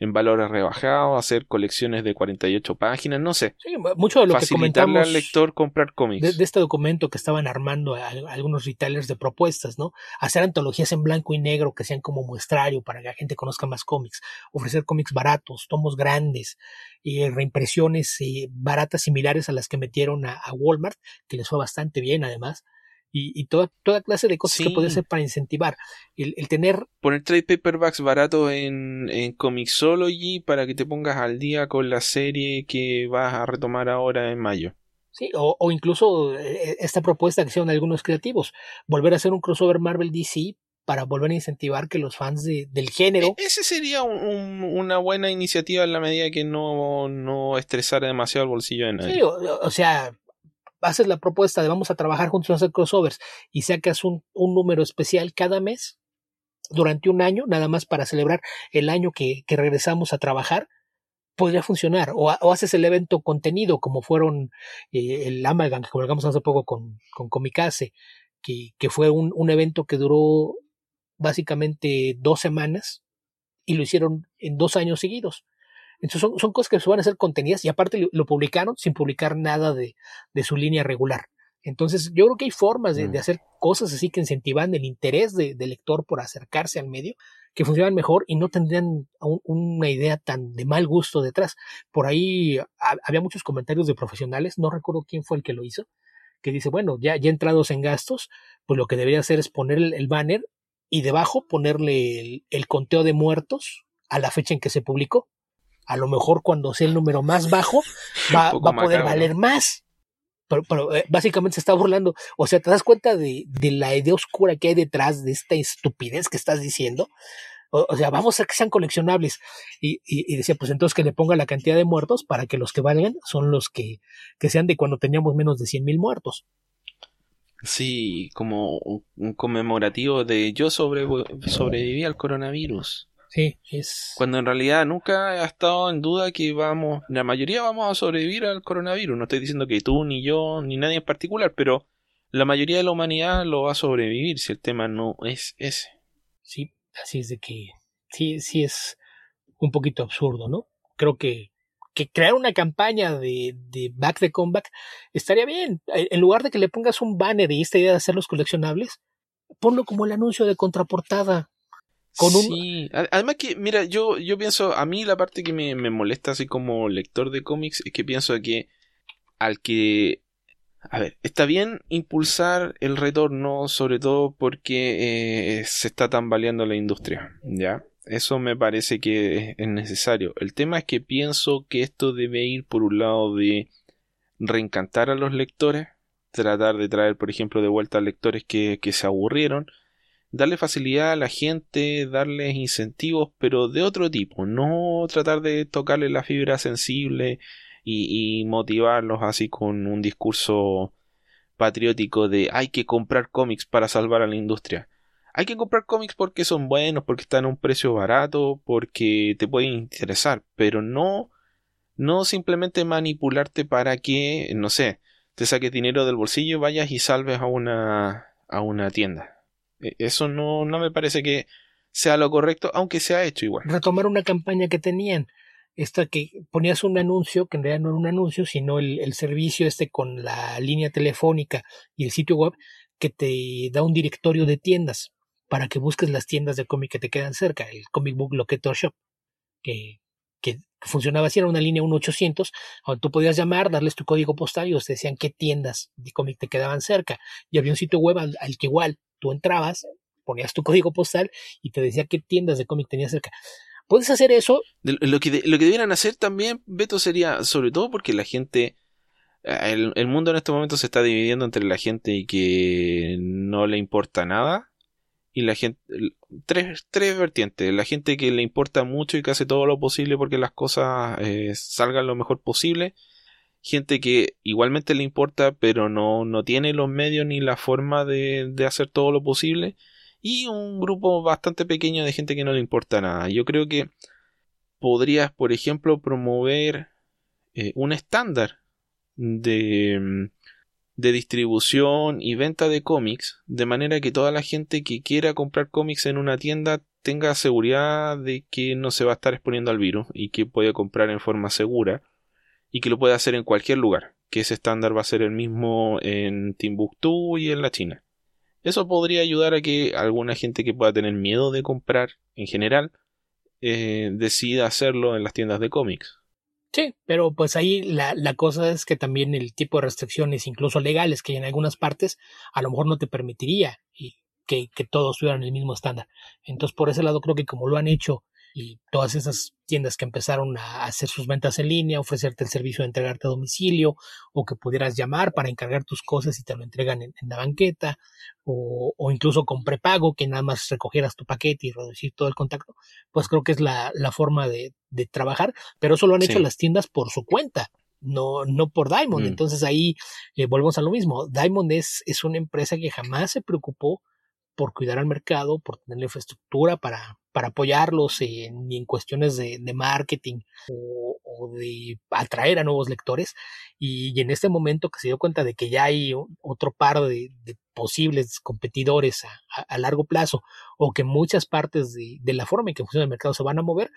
en valores rebajados, hacer colecciones de 48 páginas, no sé. Sí, mucho de lo que comentamos al lector comprar cómics. De, este documento que estaban armando algunos retailers de propuestas, ¿no? Hacer antologías en blanco y negro que sean como muestrario para que la gente conozca más cómics, ofrecer cómics baratos, tomos grandes, y reimpresiones eh, baratas similares a las que metieron a Walmart, que les fue bastante bien además y, toda, toda clase de cosas que puede ser para incentivar. El, tener. Poner trade paperbacks baratos en, en Comixology para que te pongas al día con la serie que vas a retomar ahora en mayo. Sí, o, o incluso eh, esta propuesta que hicieron algunos creativos, volver a hacer un crossover Marvel DC para volver a incentivar que los fans de, del género. E, ese sería una buena iniciativa en la medida que no, no estresara demasiado el bolsillo de nadie. Sí, o sea, haces la propuesta de vamos a trabajar juntos a hacer crossovers y sacas un, un número especial cada mes durante un año, nada más para celebrar el año que, regresamos a trabajar, podría funcionar. O, haces el evento contenido, como fueron eh, el Amalgam, que colgamos hace poco con, Comicase, que, fue un, evento que duró básicamente dos semanas y lo hicieron en dos años seguidos. Entonces son, son cosas que se van a hacer contenidas y aparte lo, publicaron sin publicar nada de, de, su línea regular. Entonces yo creo que hay formas de, de mm. hacer cosas así que incentivan el interés del lector por acercarse al medio que funcionan mejor y no tendrían una idea tan de mal gusto detrás. Por ahí había muchos comentarios de profesionales, no recuerdo quién fue el que lo hizo, que dice, bueno, ya, ya entrados en gastos, pues lo que debería hacer es poner el, banner y debajo ponerle el, conteo de muertos a la fecha en que se publicó. A lo mejor cuando sea el número más bajo va, a poder valer más. Pero, eh, básicamente se está burlando. O sea, ¿te das cuenta de, de, la idea oscura que hay detrás de esta estupidez que estás diciendo? O, sea, vamos a que sean coleccionables. Y, y, decía, pues entonces que le ponga la cantidad de muertos para que los que valgan son los que, que sean de cuando teníamos menos de 100 mil muertos. Sí, como un conmemorativo de yo sobre, sobreviví al coronavirus. Sí, es. Cuando en realidad nunca ha estado en duda que vamos, la mayoría vamos a sobrevivir al coronavirus. No estoy diciendo que tú, ni yo, ni nadie en particular, pero la mayoría de la humanidad lo va a sobrevivir si el tema no es ese. Sí, así es de que sí, sí es un poquito absurdo, ¿no? Creo que, que crear una campaña de, de Back the Comeback estaría bien. En lugar de que le pongas un banner y esta idea de hacerlos coleccionables, ponlo como el anuncio de contraportada Sí, además que, mira, yo, yo pienso, a mí la parte que me, molesta así como lector de cómics es que pienso que al que... A ver, está bien impulsar el retorno, sobre todo porque eh, se está tambaleando la industria, ¿ya? Eso me parece que es necesario. El tema es que pienso que esto debe ir por un lado de reencantar a los lectores, tratar de traer, por ejemplo, de vuelta a lectores que, que se aburrieron, darle facilidad a la gente, darles incentivos, pero de otro tipo, no tratar de tocarle la fibra sensible y, motivarlos así con un discurso patriótico de hay que comprar cómics para salvar a la industria. Hay que comprar cómics porque son buenos, porque están a un precio barato, porque te pueden interesar, pero no no simplemente manipularte para que, no sé, te saques dinero del bolsillo vayas y salves a una a una tienda. E, eso no, no me parece que sea lo correcto, aunque se ha hecho igual. Retomar una campaña que tenían, esta que ponías un anuncio, que en realidad no era un anuncio, sino el, el servicio este con la línea telefónica y el sitio web que te da un directorio de tiendas para que busques las tiendas de cómic que te quedan cerca, el Comic Book Locator Shop, que, que funcionaba así, era una línea 1800, donde tú podías llamar, darles tu código postal y te decían qué tiendas de cómic te quedaban cerca. Y había un sitio web al que igual tú entrabas, ponías tu código postal y te decía qué tiendas de cómic tenías cerca. Puedes hacer eso. Lo que, lo que debieran hacer también, Beto, sería, sobre todo porque la gente, el, el, mundo en este momento se está dividiendo entre la gente que no le importa nada y la gente, tres, tres vertientes, la gente que le importa mucho y que hace todo lo posible porque las cosas eh, salgan lo mejor posible gente que igualmente le importa, pero no, no tiene los medios ni la forma de, de, hacer todo lo posible. Y un grupo bastante pequeño de gente que no le importa nada. Yo creo que podrías, por ejemplo, promover eh, un estándar de, de distribución y venta de cómics, de manera que toda la gente que quiera comprar cómics en una tienda tenga seguridad de que no se va a estar exponiendo al virus y que puede comprar en forma segura y que lo puede hacer en cualquier lugar, que ese estándar va a ser el mismo en Timbuktu y en la China. Eso podría ayudar a que alguna gente que pueda tener miedo de comprar en general eh, decida hacerlo en las tiendas de cómics. Sí, pero pues ahí la, la, cosa es que también el tipo de restricciones, incluso legales, que hay en algunas partes, a lo mejor no te permitiría y que, que todos tuvieran el mismo estándar. Entonces, por ese lado, creo que como lo han hecho y todas esas tiendas que empezaron a hacer sus ventas en línea, ofrecerte el servicio de entregarte a domicilio o que pudieras llamar para encargar tus cosas y te lo entregan en, la banqueta o, o, incluso con prepago que nada más recogieras tu paquete y reducir todo el contacto, pues creo que es la, la forma de, de, trabajar, pero eso lo han hecho las tiendas por su cuenta. No, no por Diamond. Mm. Entonces ahí eh, volvemos a lo mismo. Diamond es, es una empresa que jamás se preocupó por cuidar al mercado, por tener la infraestructura para, para apoyarlos en, en cuestiones de, marketing o, de atraer a nuevos lectores. Y, en este momento que se dio cuenta de que ya hay otro par de, posibles competidores a, largo plazo o que muchas partes de la forma en que funciona el mercado se van a mover,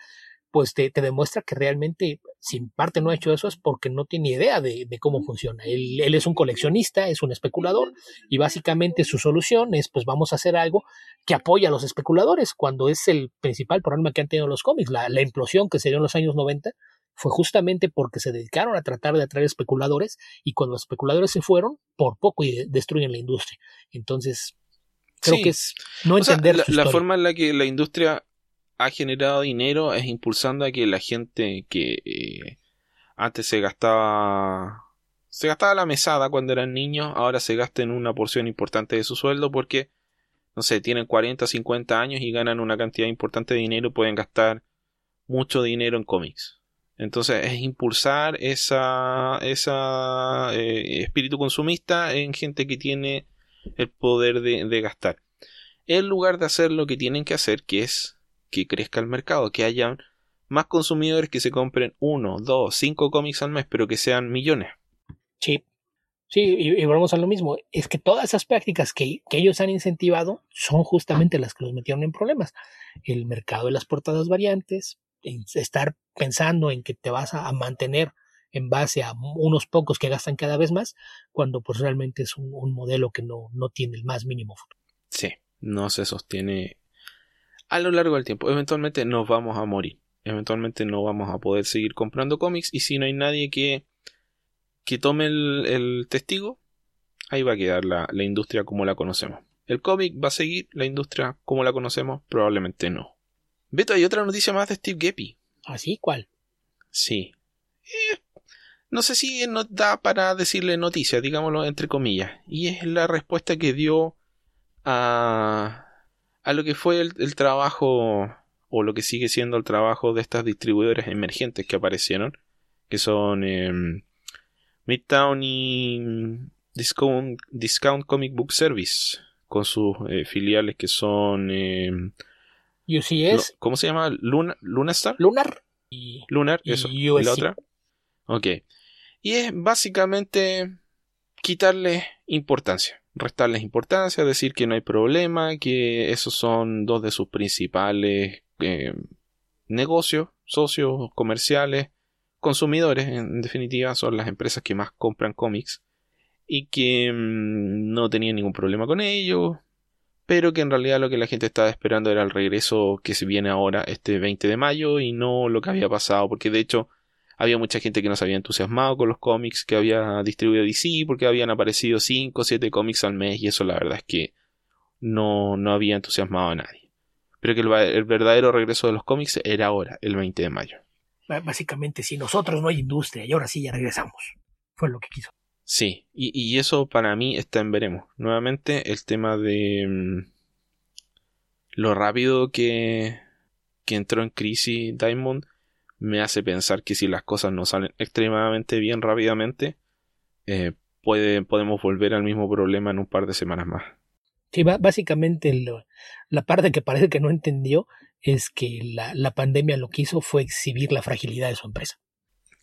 pues te, te, demuestra que realmente, si en parte no ha hecho eso, es porque no tiene idea de, de cómo funciona. Él, él, es un coleccionista, es un especulador, y básicamente su solución es, pues vamos a hacer algo que apoya a los especuladores, cuando es el principal problema que han tenido los cómics. La, la implosión que se dio en los años 90 fue justamente porque se dedicaron a tratar de atraer especuladores, y cuando los especuladores se fueron, por poco y destruyen la industria. Entonces, creo sí. que es no entender o sea, la, la forma en la que la industria ha generado dinero es impulsando a que la gente que eh, antes se gastaba se gastaba la mesada cuando eran niños, ahora se gasten una porción importante de su sueldo porque no sé, tienen 40, 50 años y ganan una cantidad importante de dinero pueden gastar mucho dinero en cómics. Entonces es impulsar esa, eh, espíritu consumista en gente que tiene el poder de, de gastar. En lugar de hacer lo que tienen que hacer, que es que crezca el mercado, que haya más consumidores que se compren uno, dos, cinco cómics al mes, pero que sean millones. Sí, sí, y, y volvemos a lo mismo. Es que todas esas prácticas que, que, ellos han incentivado son justamente las que los metieron en problemas. El mercado de las portadas variantes, estar pensando en que te vas a, a mantener en base a unos pocos que gastan cada vez más, cuando pues realmente es un, un modelo que no, no tiene el más mínimo futuro. Sí, no se sostiene a lo largo del tiempo. Eventualmente nos vamos a morir. Eventualmente no vamos a poder seguir comprando cómics. Y si no hay nadie que, que tome el, el testigo, ahí va a quedar la, la industria como la conocemos. ¿El cómic va a seguir la industria como la conocemos? Probablemente no. Beto, hay otra noticia más de Steve Geppi. ¿Ah, sí? ¿Cuál? Sí. Eh, no sé si nos da para decirle noticia, digámoslo entre comillas. Y es la respuesta que dio a a lo que fue el, el, trabajo o lo que sigue siendo el trabajo de estas distribuidores emergentes que aparecieron, que son eh, Midtown y Discount, Discount, Comic Book Service, con sus eh, filiales que son... Eh, UCS. ¿Cómo se llama? Luna, Lunastar. Lunar. Y, Lunar, eso. Y, ¿Y la otra? Ok. Y es básicamente quitarle importancia restarles importancia, decir que no hay problema, que esos son dos de sus principales eh, negocios, socios comerciales, consumidores, en definitiva, son las empresas que más compran cómics y que mmm, no tenían ningún problema con ellos, pero que en realidad lo que la gente estaba esperando era el regreso que se viene ahora este 20 de mayo y no lo que había pasado, porque de hecho había mucha gente que no se había entusiasmado con los cómics que había distribuido DC porque habían aparecido 5 o 7 cómics al mes y eso la verdad es que no, no había entusiasmado a nadie. Pero que el, el verdadero regreso de los cómics era ahora, el 20 de mayo. Básicamente, si nosotros no hay industria y ahora sí ya regresamos. Fue lo que quiso. Sí, y, y eso para mí está en veremos. Nuevamente el tema de mmm, lo rápido que, que entró en crisis Diamond me hace pensar que si las cosas no salen extremadamente bien rápidamente, eh, puede, podemos volver al mismo problema en un par de semanas más. Sí, básicamente lo, la parte que parece que no entendió es que la, la, pandemia lo que hizo fue exhibir la fragilidad de su empresa.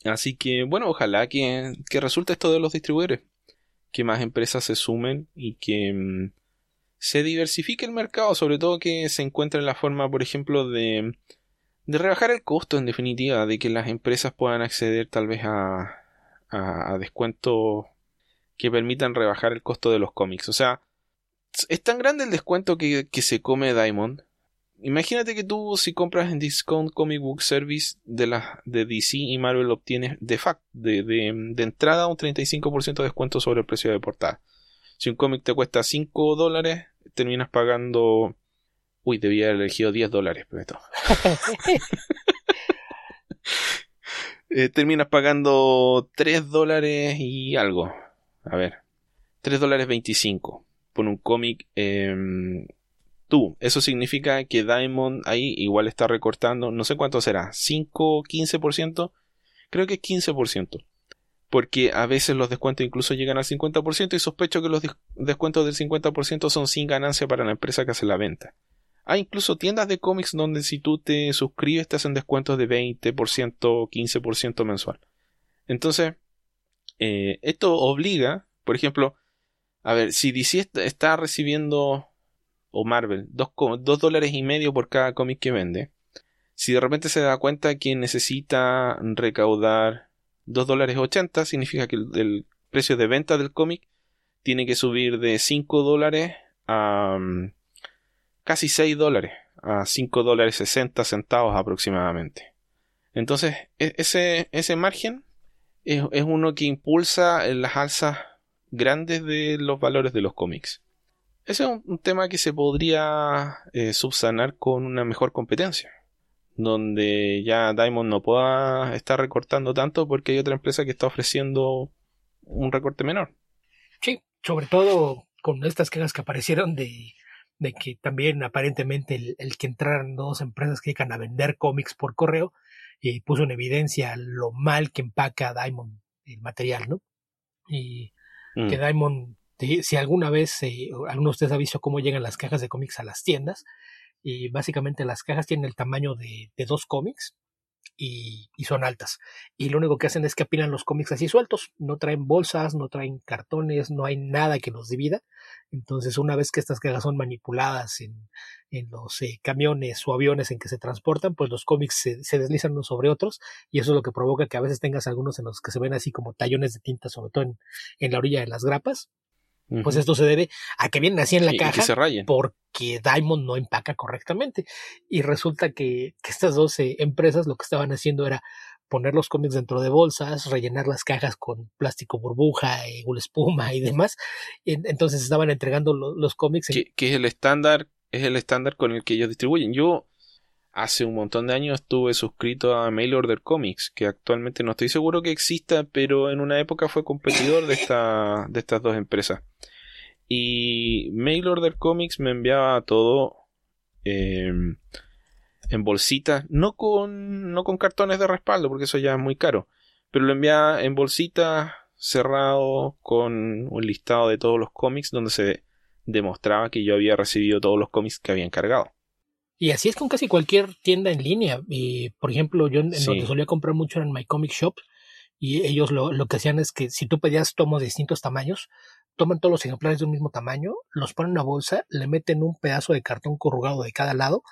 Así que, bueno, ojalá que, que resulte esto de los distribuidores, que más empresas se sumen y que mmm, se diversifique el mercado, sobre todo que se encuentre la forma, por ejemplo, de de rebajar el costo en definitiva, de que las empresas puedan acceder tal vez a, descuentos que permitan rebajar el costo de los cómics. O sea, es tan grande el descuento que, se come Diamond. Imagínate que tú si compras en Discount Comic Book Service de DC y Marvel obtienes de fact, de, de, de entrada un 35% de descuento sobre el precio de portada. Si un cómic te cuesta 5 dólares, terminas pagando Uy, debía haber elegido 10 dólares, pero esto. eh, terminas pagando 3 dólares y algo. A ver. 3 dólares 25 por un cómic. Eh, tú, eso significa que Diamond ahí igual está recortando, no sé cuánto será, 5, 15%. Creo que es 15%. porque a veces los descuentos incluso llegan al 50% y sospecho que los descuentos del 50% son sin ganancia para la empresa que hace la venta. Hay incluso tiendas de cómics donde si tú te suscribes te hacen descuentos de 20% o 15% mensual. Entonces, eh, esto obliga, por ejemplo, a ver, si DC está recibiendo, o Marvel, 2 dólares y medio por cada cómic que vende, si de repente se da cuenta que necesita recaudar 2 dólares 80, significa que el, precio de venta del cómic tiene que subir de 5 dólares a mm, casi 6 dólares, a 5 dólares 60 centavos aproximadamente. Entonces, e, ese, ese margen es, uno que impulsa las alzas grandes de los valores de los cómics. Ese es un, tema que se podría eh, subsanar con una mejor competencia donde ya Diamond no pueda estar recortando tanto porque hay otra empresa que está ofreciendo un recorte menor. Sí, sobre todo con estas quejas que aparecieron de, de que también aparentemente el, que entraran dos empresas que llegan a vender cómics por correo y puso en evidencia lo mal que empaca Diamond el material, ¿no? Y que mm. Diamond, si alguna vez eh, alguno de ustedes ha visto cómo llegan las cajas de cómics a las tiendas, y básicamente las cajas tienen el tamaño de, de dos cómics y, son altas. Y lo único que hacen es que apilan los cómics así sueltos. No traen bolsas, no traen cartones, no hay nada que los divida. Entonces, una vez que estas cajas son manipuladas en, en los eh, camiones o aviones en que se transportan, pues los cómics se, se, deslizan unos sobre otros y eso es lo que provoca que a veces tengas algunos en los que se ven así como tallones de tinta, sobre todo en, en la orilla de las grapas pues esto se debe a que vienen así en la caja porque Diamond no empaca correctamente. Y resulta que, estas dos empresas lo que estaban haciendo era poner los cómics dentro de bolsas, rellenar las cajas con plástico burbuja, y espuma y demás. entonces estaban entregando los cómics. Que, es el estándar, es el estándar con el que ellos distribuyen. Yo hace un montón de años estuve suscrito a Mail Order Comics, que actualmente no estoy seguro que exista, pero en una época fue competidor de, esta, de estas dos empresas. Y Mail Order Comics me enviaba todo em, en bolsitas, no con, no con cartones de respaldo, porque eso ya es muy caro, pero lo enviaba en bolsitas cerrado con un listado de todos los cómics donde se demostraba que yo había recibido todos los cómics que había encargado. Y así es con casi cualquier tienda en línea. Y, por ejemplo, yo en donde solía comprar mucho era en My Comic Shop. Y ellos lo, lo, que hacían es que si tú pedías tomos de distintos tamaños, toman todos los ejemplares de un mismo tamaño, los ponen en una bolsa, le meten un pedazo de cartón corrugado de cada lado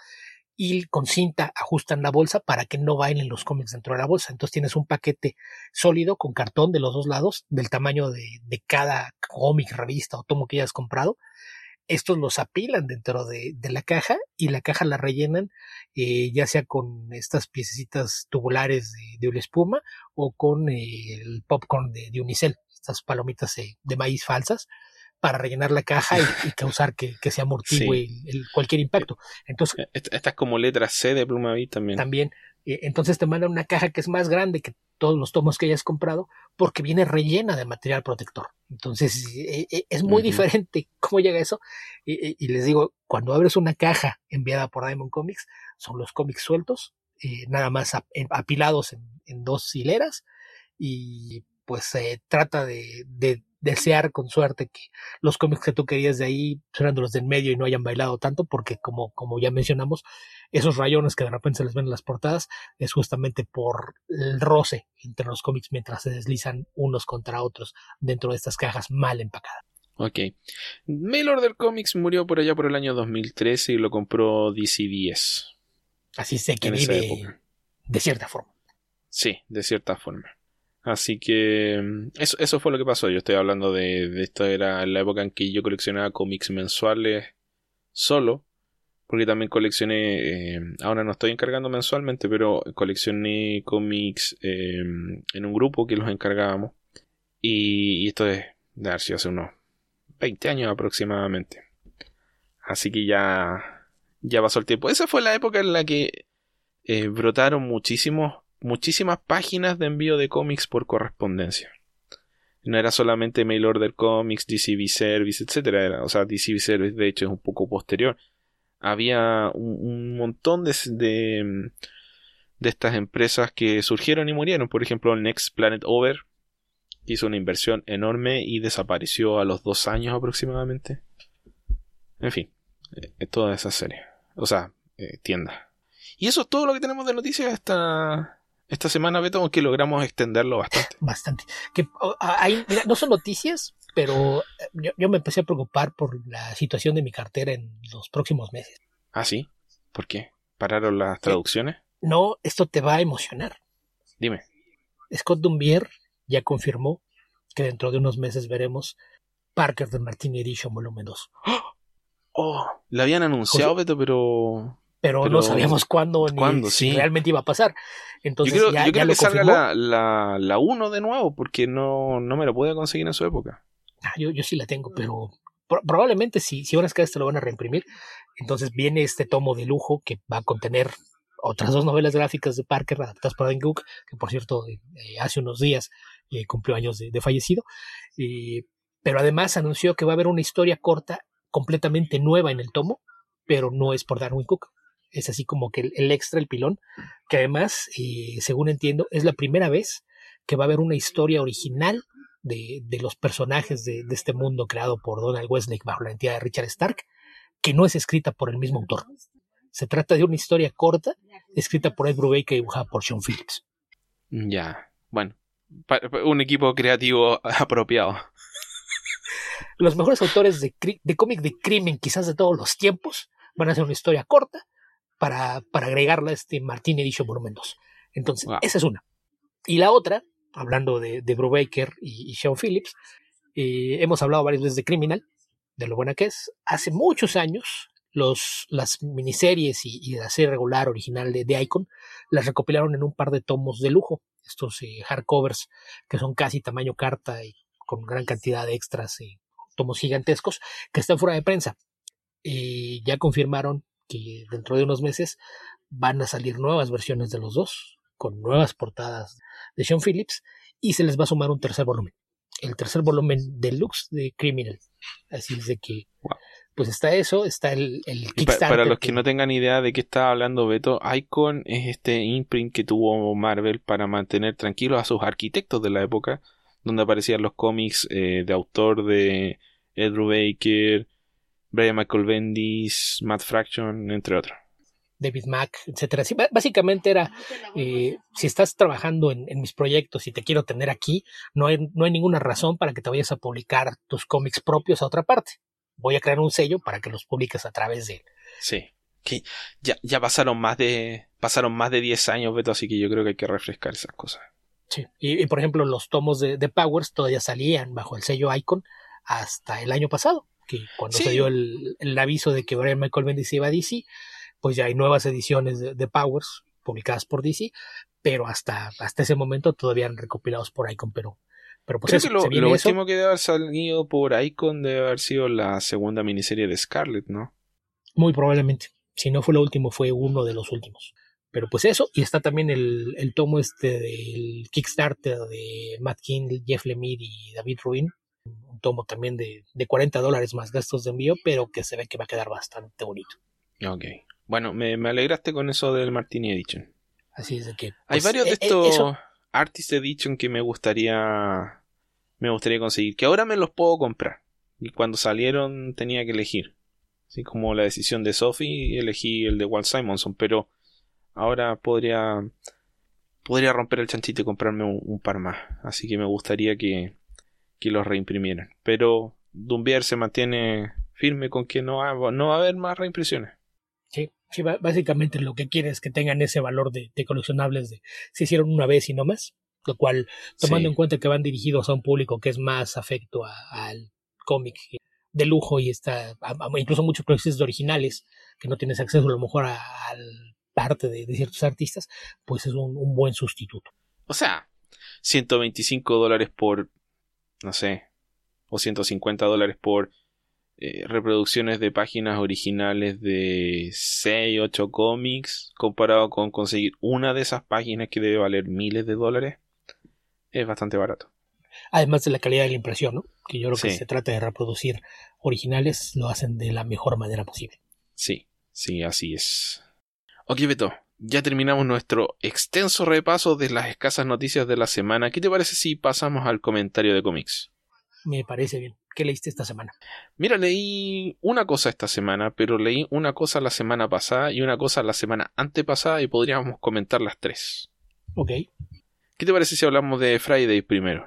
y con cinta ajustan la bolsa para que no bailen los cómics dentro de la bolsa. Entonces tienes un paquete sólido con cartón de los dos lados del tamaño de, de cada cómic, revista o tomo que hayas comprado estos los apilan dentro de, la caja y la caja la rellenan eh, ya sea con estas piececitas tubulares de, de espuma o con eh, el popcorn de, unicel, estas palomitas de maíz falsas para rellenar la caja y, causar que, se amortigue cualquier impacto. Entonces, e, esta es como letra C de Plumavit también. También. Eh, entonces te mandan una caja que es más grande que todos los tomos que hayas comprado porque viene rellena de material protector. Entonces e, e, es muy diferente cómo llega eso. Y, les digo, cuando abres una caja enviada por Diamond Comics, son los cómics sueltos, eh, nada más apilados en, dos hileras y pues se trata de, desear con suerte que los cómics que tú querías de ahí sean los del medio y no hayan bailado tanto porque como, como ya mencionamos esos rayones que de repente se les ven en las portadas es justamente por el roce entre los cómics mientras se deslizan unos contra otros dentro de estas cajas mal empacadas. Ok. Mail Order Comics murió por allá por el año 2013 y lo compró DC-10. Así se que vive de cierta forma. Sí, de cierta forma. Así que mm, eso, eso fue lo que pasó. Yo estoy hablando de, de esto era la época en que yo coleccionaba cómics mensuales solo porque también coleccioné, eh, ahora no estoy encargando mensualmente, pero coleccioné cómics eh, en un grupo que los encargábamos. Y, esto es de hace unos 20 años aproximadamente. Así que ya, ya pasó el tiempo. Esa fue la época en la que eh, brotaron muchísimos, muchísimas páginas de envío de cómics por correspondencia. No era solamente mail order comics, DCV Service, etc. o sea, DCV Service de hecho es un poco posterior había un, montón de, de, de, estas empresas que surgieron y murieron. Por ejemplo, Next Planet Over, hizo una inversión enorme y desapareció a los dos años aproximadamente. En fin, eh, toda esa serie. O sea, eh, tienda. Y eso es todo lo que tenemos de noticias esta, esta semana, Beto, aunque logramos extenderlo bastante. Bastante. Que, hay, mira, no son noticias, pero yo, yo, me empecé a preocupar por la situación de mi cartera en los próximos meses. ¿Ah, sí? ¿Por qué? ¿Pararon las traducciones? No, esto te va a emocionar. Dime. Scott Dumbier ya confirmó que dentro de unos meses veremos Parker de Martini Edition volumen 2. Oh, le habían anunciado, Beto, pero... pero... no sabíamos cuándo ni si realmente iba a pasar. Entonces, yo creo, ya, yo creo ya lo que salga la, la, la 1 de nuevo, porque no, no me la pude conseguir en su época. Ah, yo, yo sí la tengo, pero pro- probablemente si, si ahora es te lo van a reimprimir. Entonces viene este tomo de lujo que va a contener otras dos novelas gráficas de Parker adaptadas por Dan Cook, que por cierto eh, eh, hace unos días eh, cumplió años de, de fallecido. Eh, pero además anunció que va a haber una historia corta completamente nueva en el tomo, pero no es por Darwin Cook. Es así como que el, el extra, el pilón, que además, eh, según entiendo, es la primera vez que va a haber una historia original de, de los personajes de, de, este mundo creado por Donald Westlake bajo la entidad de Richard Stark, que no es escrita por el mismo autor. Se trata de una historia corta escrita por Ed Brubaker y dibujada por Sean Phillips. Ya, bueno, un equipo creativo apropiado. Los mejores autores de, de cómic de crimen, quizás de todos los tiempos, van a hacer una historia corta para, para agregarla a este Martin Edition Volumen 2. Entonces, wow. esa es una. Y la otra, hablando de, de Brubaker y, y, Sean Phillips, eh, hemos hablado varias veces de Criminal, de lo buena que es. Hace muchos años, los, las miniseries y, y, la serie regular original de, de, Icon las recopilaron en un par de tomos de lujo, estos eh, hardcovers que son casi tamaño carta y con gran cantidad de extras, eh, tomos gigantescos, que están fuera de prensa. Y ya confirmaron que dentro de unos meses van a salir nuevas versiones de los dos, con nuevas portadas de Sean Phillips, y se les va a sumar un tercer volumen, el tercer volumen deluxe de Criminal. Así es de que, wow. pues está eso, está el, el Kickstarter. Para, los que, que no tengan idea de qué está hablando Beto, Icon es este imprint que tuvo Marvel para mantener tranquilos a sus arquitectos de la época, donde aparecían los cómics eh, de autor de Ed Brubaker, Brian Michael Bendis, Matt Fraction, entre otros. David Mack, etcétera. Sí, básicamente era, eh, si estás trabajando en, en, mis proyectos y te quiero tener aquí, no hay, no hay ninguna razón para que te vayas a publicar tus cómics propios a otra parte. Voy a crear un sello para que los publiques a través de él. Sí, que ya, ya pasaron más de pasaron más de 10 años, Beto, así que yo creo que hay que refrescar esas cosas. Sí, y, y por ejemplo, los tomos de, de, Powers todavía salían bajo el sello Icon hasta el año pasado, que cuando sí. se dio el, el, aviso de que Brian Michael Bendis iba a DC, pues ya hay nuevas ediciones de, de, Powers publicadas por DC, pero hasta, hasta ese momento todavía recopilados por Icon, pero, pero pues Creo eso, que lo, último que debe haber salido por Icon debe haber sido la segunda miniserie de Scarlet, ¿no? Muy probablemente. Si no fue lo último, fue uno de los últimos. Pero pues eso, y está también el, el tomo este del Kickstarter de Matt King, Jeff Lemire y David Rubin. Un tomo también de, de 40 dólares más gastos de envío, pero que se ve que va a quedar bastante bonito. Ok. Bueno, me, me alegraste con eso del Martini Edition. Así es de que. Pues, Hay varios de eh, estos eh, eso, Artist Edition que me gustaría. Me gustaría conseguir. Que ahora me los puedo comprar. Y cuando salieron tenía que elegir. Así como la decisión de Sophie, elegí el de Walt Simonson. Pero ahora podría. Podría romper el chanchito y comprarme un, un par más. Así que me gustaría que, que los reimprimieran. Pero Dumbier se mantiene firme con que no, ha, no va a haber más reimpresiones. Sí, sí, básicamente lo que quiere es que tengan ese valor de, de coleccionables de se hicieron una vez y no más, lo cual, tomando sí. en cuenta que van dirigidos a un público que es más afecto al cómic de lujo y está, a, a, incluso muchos colecciones originales que no tienes acceso a lo mejor al parte de, de, ciertos artistas, pues es un, un buen sustituto. O sea, 125 dólares por, no sé, o 150 dólares por eh, reproducciones de páginas originales de 6, 8 cómics, comparado con conseguir una de esas páginas que debe valer miles de dólares, es bastante barato. Además de la calidad de la impresión, ¿no? que yo creo que sí. se trata de reproducir originales, lo hacen de la mejor manera posible. Sí, sí, así es. Ok, Beto, ya terminamos nuestro extenso repaso de las escasas noticias de la semana. ¿Qué te parece si pasamos al comentario de cómics? Me parece bien. ¿Qué leíste esta semana? Mira, leí una cosa esta semana, pero leí una cosa la semana pasada y una cosa la semana antepasada y podríamos comentar las tres. Ok. ¿Qué te parece si hablamos de Friday primero?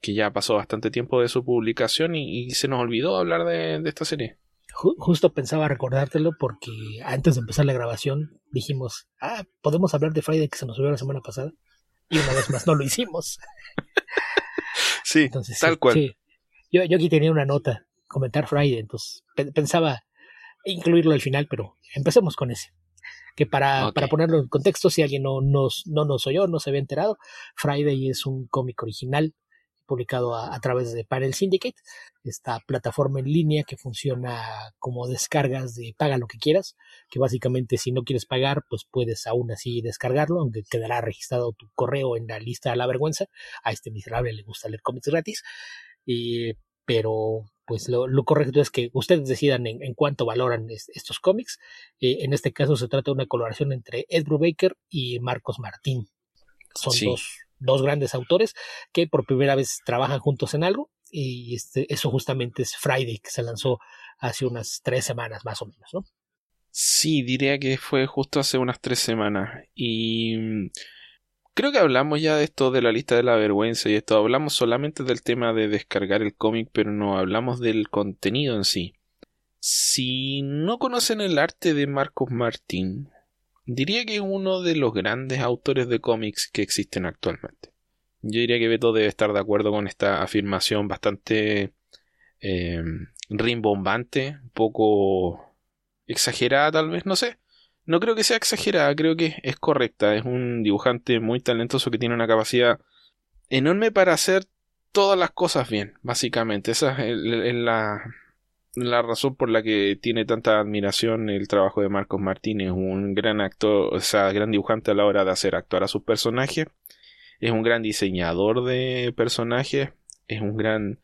Que ya pasó bastante tiempo de su publicación y, se nos olvidó hablar de, esta serie. Justo pensaba recordártelo porque antes de empezar la grabación dijimos, ah, podemos hablar de Friday que se nos olvidó la semana pasada. Y una vez más no lo hicimos. sí, tal cual. Yo, yo aquí tenía una nota, comentar Friday, entonces pensaba incluirlo al final, pero empecemos con ese que para, para ponerlo en contexto, si alguien no nos, no nos oyó, no se había enterado, Friday es un cómic original publicado a, través de Panel Syndicate, esta plataforma en línea que funciona como descargas de paga lo que quieras, que básicamente si no quieres pagar, pues puedes aún así descargarlo, aunque quedará registrado tu correo en la lista de la vergüenza. A este miserable le gusta leer cómics gratis, y, pero pues lo, correcto es que ustedes decidan en, cuánto valoran estos cómics. Eh, en este caso se trata de una colaboración entre Ed Brubaker y Marcos Martín. Son dos, grandes autores que por primera vez trabajan juntos en algo y este, eso justamente es Friday que se lanzó hace unas tres semanas más o menos, ¿no? Sí, diría que fue justo hace unas tres semanas y Creo que hablamos ya de esto de la lista de la vergüenza y esto. Hablamos solamente del tema de descargar el cómic, pero no hablamos del contenido en sí. Si no conocen el arte de Marcos Martín, diría que es uno de los grandes autores de cómics que existen actualmente. Yo diría que Beto debe estar de acuerdo con esta afirmación bastante eh, rimbombante, un poco exagerada tal vez, no sé. No creo que sea exagerada, creo que es correcta. Es un dibujante muy talentoso que tiene una capacidad enorme para hacer todas las cosas bien, básicamente. Esa es, la, la, razón por la que tiene tanta admiración el trabajo de Marcos Martínez. Un gran actor, o sea, gran dibujante a la hora de hacer actuar a sus personajes. Es un gran diseñador de personajes. Es un gran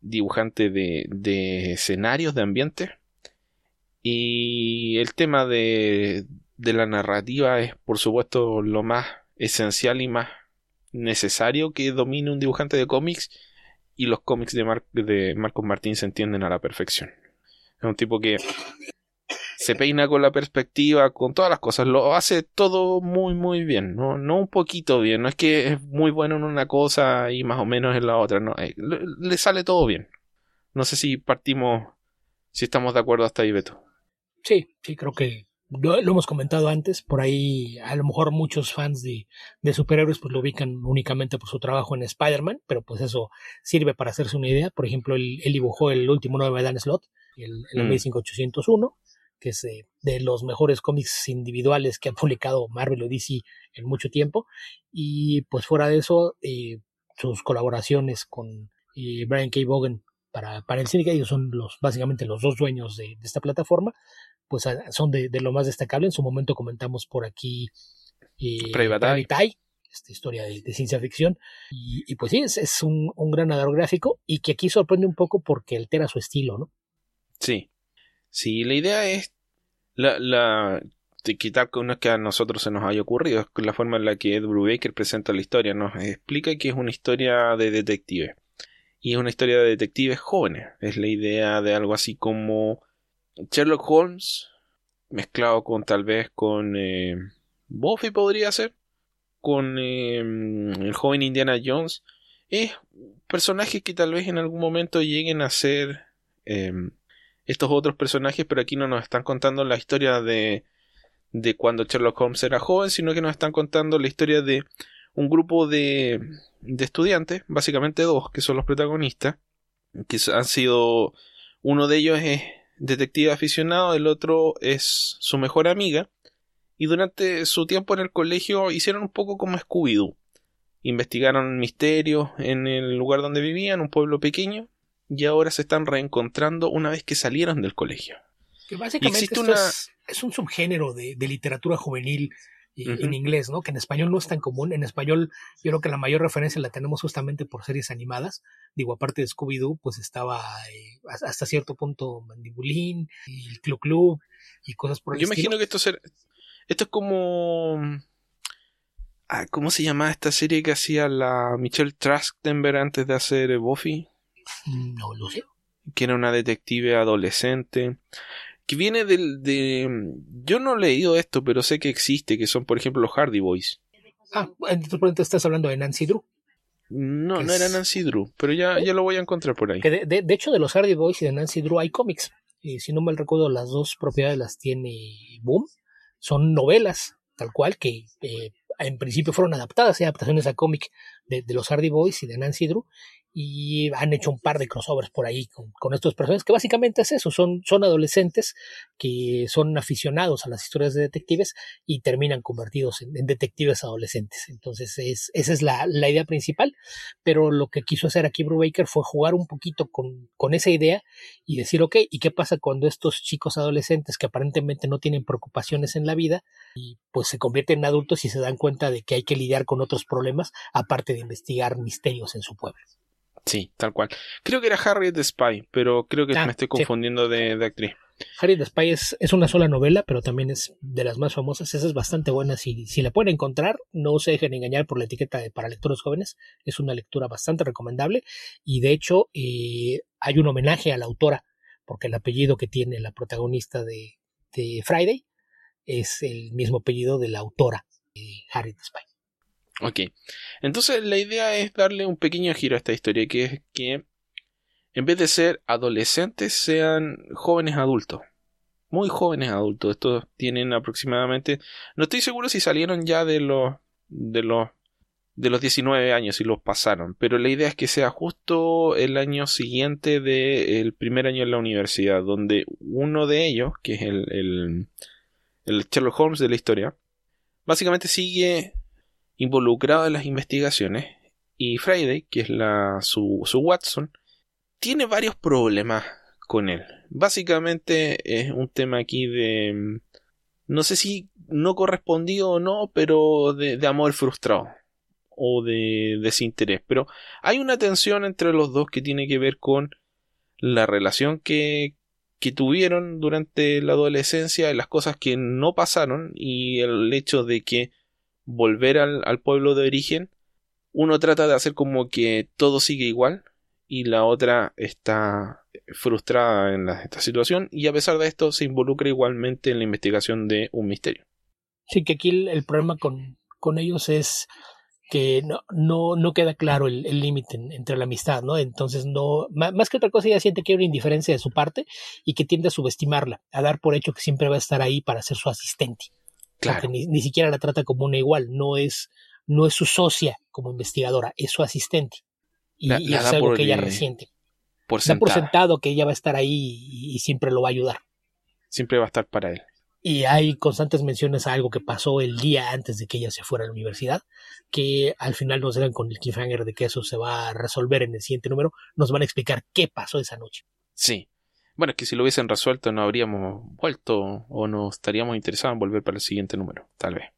dibujante de, de escenarios, de ambientes. Y el tema de, de la narrativa es, por supuesto, lo más esencial y más necesario que domine un dibujante de cómics y los cómics de, de Marcos Martín se entienden a la perfección. Es un tipo que se peina con la perspectiva, con todas las cosas, lo hace todo muy muy bien, no, no un poquito bien, no es que es muy bueno en una cosa y más o menos en la otra, no, eh, le, le sale todo bien. No sé si partimos, si estamos de acuerdo hasta ahí, Beto. Sí, sí, creo que lo, hemos comentado antes, por ahí a lo mejor muchos fans de, de superhéroes pues lo ubican únicamente por su trabajo en Spider-Man, pero pues eso sirve para hacerse una idea. Por ejemplo, él, dibujó el último 9 de Dan Slot, el, el mm. 801, que es de los mejores cómics individuales que ha publicado Marvel o DC en mucho tiempo. Y pues fuera de eso, eh, sus colaboraciones con eh, Brian K. Vaughan para, para el cine, ellos son los, básicamente los dos dueños de, de esta plataforma, pues son de, lo más destacable. En su momento comentamos por aquí eh, Private esta historia de, ciencia ficción. Y, pues sí, es, un, gran nadador gráfico y que aquí sorprende un poco porque altera su estilo, ¿no? Sí. Sí, la idea es la, la de quitar que es que a nosotros se nos haya ocurrido, es la forma en la que Ed Brubaker presenta la historia. Nos explica que es una historia de detective. Y es una historia de detectives jóvenes. Es la idea de algo así como Sherlock Holmes mezclado con tal vez con eh, Buffy podría ser con eh, el joven Indiana Jones. Es personajes que tal vez en algún momento lleguen a ser eh, estos otros personajes pero aquí no nos están contando la historia de de cuando Sherlock Holmes era joven sino que nos están contando la historia de un grupo de, de estudiantes básicamente dos que son los protagonistas que han sido uno de ellos es detective aficionado, el otro es su mejor amiga, y durante su tiempo en el colegio hicieron un poco como Scooby-Doo. Investigaron misterios en el lugar donde vivían, un pueblo pequeño, y ahora se están reencontrando una vez que salieron del colegio. Que básicamente es, un subgénero de literatura juvenil en inglés, ¿no? Que en español no es tan común. En español yo creo que la mayor referencia la tenemos justamente por series animadas. Digo, aparte de Scooby-Doo, pues estaba eh, hasta cierto punto Mandibulín, y el Club Club y cosas por el Yo imagino que esto, Esto es como... Ah, ¿Cómo se llamaba esta serie que hacía la Michelle Trachtenberg antes de hacer Buffy? No lo sé. Que era una detective adolescente. Que viene del... De... Yo no he leído esto, pero sé que existe, que son por ejemplo los Hardy Boys. Ah, entonces estás hablando de Nancy Drew. No, no era Nancy Drew, pero ya, ya lo voy a encontrar por ahí. Que de, de, de, hecho, de los Hardy Boys y de Nancy Drew hay cómics. Y si no mal recuerdo, las dos propiedades las tiene Boom. Son novelas, tal cual, que eh, en principio fueron adaptadas, adaptaciones a cómic de, de, los Hardy Boys y de Nancy Drew, y han hecho un par de crossovers por ahí con, con, estos personajes, que básicamente es eso, son, son adolescentes que son aficionados a las historias de detectives y terminan convertidos en, detectives adolescentes. Entonces, es, esa es la, la, idea principal, pero lo que quiso hacer aquí Brubaker fue jugar un poquito con, con esa idea y decir, ok, ¿y qué pasa cuando estos chicos adolescentes que aparentemente no tienen preocupaciones en la vida y pues se convierten en adultos y se dan cuenta de que hay que lidiar con otros problemas aparte de investigar misterios en su pueblo? Sí, tal cual. Creo que era Harriet Spy, pero creo que ah, me estoy confundiendo sí. de, de, actriz. Harriet the Spy es, es, una sola novela, pero también es de las más famosas. Esa es bastante buena. Si, si la pueden encontrar, no se dejen engañar por la etiqueta de para lectores jóvenes. Es una lectura bastante recomendable. Y de hecho, eh, hay un homenaje a la autora, porque el apellido que tiene la protagonista de, de Friday es el mismo apellido de la autora de Harriet Spy. Ok, entonces la idea es darle un pequeño giro a esta historia, que es que en vez de ser adolescentes sean jóvenes adultos. Muy jóvenes adultos. Estos tienen aproximadamente... No estoy seguro si salieron ya de los... de los... de los 19 años y los pasaron. Pero la idea es que sea justo el año siguiente del primer año en la universidad. Donde uno de ellos, que es el, el, el Sherlock Holmes de la historia, básicamente sigue involucrado en las investigaciones y Friday, que es la, su, Watson, tiene varios problemas con él. Básicamente es un tema aquí de... No sé si no correspondido o no, pero de, de amor frustrado o de desinterés. Pero hay una tensión entre los dos que tiene que ver con la relación que, que tuvieron durante la adolescencia, las cosas que no pasaron y el hecho de que volver al, pueblo de origen, uno trata de hacer como que todo sigue igual y la otra está frustrada en esta situación y a pesar de esto se involucra igualmente en la investigación de un misterio. Sí, que aquí el, el problema con, con, ellos es que no, no, no queda claro el límite entre la amistad, ¿no? Entonces, no, más, más, que otra cosa, ella siente que hay una indiferencia de su parte y que tiende a subestimarla, a dar por hecho que siempre va a estar ahí para ser su asistente. Claro. Ni, ni, siquiera la trata como una igual, no es, no es su socia como investigadora, es su asistente. Y, la, y es algo que ella resiente. Por da por sentado que ella va a estar ahí y, y, siempre lo va a ayudar. Siempre va a estar para él. Y hay constantes menciones a algo que pasó el día antes de que ella se fuera a la universidad, que al final nos dejan con el cliffhanger de que eso se va a resolver en el siguiente número. Nos van a explicar qué pasó esa noche. Sí, bueno, es que si lo hubiesen resuelto no habríamos vuelto o no estaríamos interesados en volver para el siguiente número, tal vez.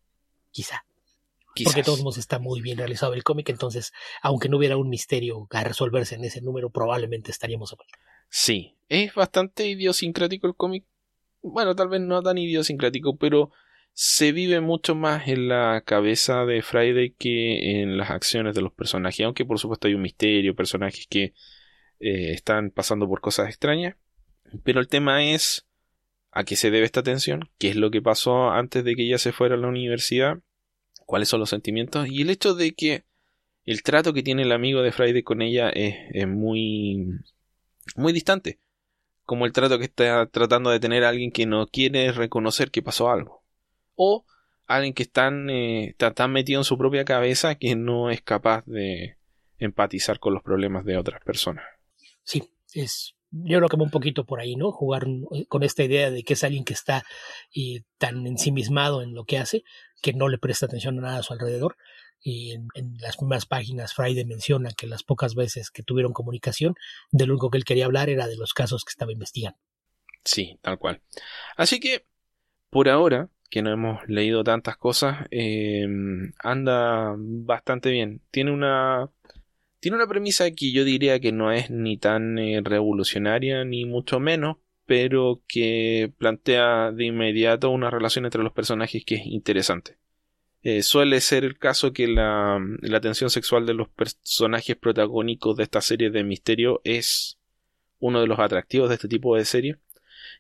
Quizá. Quizás. Porque todos modos está muy bien realizado el cómic, entonces, aunque no hubiera un misterio a resolverse en ese número, probablemente estaríamos a vuelta. Sí, es bastante idiosincrático el cómic. Bueno, tal vez no tan idiosincrático, pero se vive mucho más en la cabeza de Friday que en las acciones de los personajes, aunque por supuesto hay un misterio, personajes que eh, están pasando por cosas extrañas pero el tema es a qué se debe esta tensión, qué es lo que pasó antes de que ella se fuera a la universidad, cuáles son los sentimientos y el hecho de que el trato que tiene el amigo de Friday con ella es, muy muy distante, como el trato que está tratando de tener alguien que no quiere reconocer que pasó algo. O alguien que eh, está tan metido en su propia cabeza que no es capaz de empatizar con los problemas de otras personas. Sí, es yo que va un poquito por ahí, ¿no? Jugar eh, con esta idea de que es alguien que está y tan ensimismado en lo que hace que no le presta atención a nada a su alrededor. Y en, las primeras páginas Friday menciona que las pocas veces que tuvieron comunicación, de lo único que él quería hablar era de los casos que estaba investigando. Sí, tal cual. Así que, por ahora, que no hemos leído tantas cosas, eh, anda bastante bien. Tiene una tiene una premisa que yo diría que no es ni tan eh, revolucionaria ni mucho menos, pero que plantea de inmediato una relación entre los personajes que es interesante. Eh, suele ser el caso que la, la tensión sexual de los personajes protagónicos de esta serie de misterio es uno de los atractivos de este tipo de serie.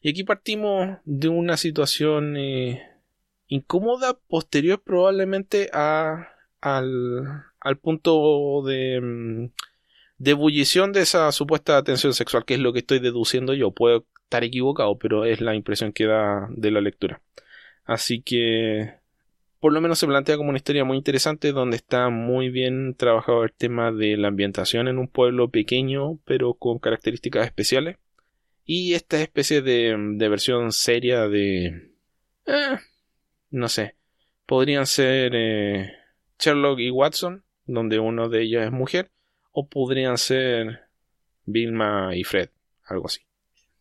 Y aquí partimos de una situación eh, incómoda posterior probablemente a, al, al punto de, mm, de ebullición de esa supuesta tensión sexual, que es lo que estoy deduciendo yo. Puedo estar equivocado, pero es la impresión que da de la lectura. Así que por lo menos se plantea como una historia muy interesante donde está muy bien trabajado el tema de la ambientación en un pueblo pequeño pero con características especiales y esta especie de, de versión seria de eh, no sé podrían ser eh, Sherlock y Watson donde uno de ellos es mujer o podrían ser Vilma y Fred algo así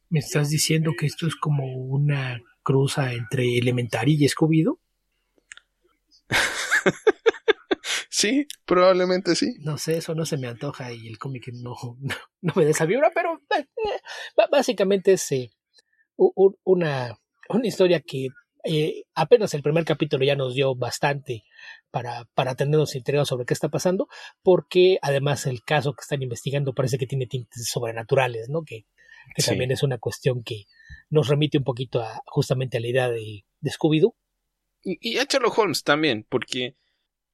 ¿Me estás diciendo que esto es como una cruza entre Elementary y scooby sí, probablemente sí. No sé, eso no se me antoja y el cómic no, no, me da esa vibra, pero eh, eh, básicamente es eh, una, una historia que apenas el primer capítulo ya nos dio bastante para, para tenernos enterados sobre qué está pasando, porque además el caso que están investigando parece que tiene tintes sobrenaturales, ¿no? Que que también es una cuestión que nos remite un poquito a, justamente a la idea de, de Scooby-Doo. Y, a Sherlock Holmes también, porque,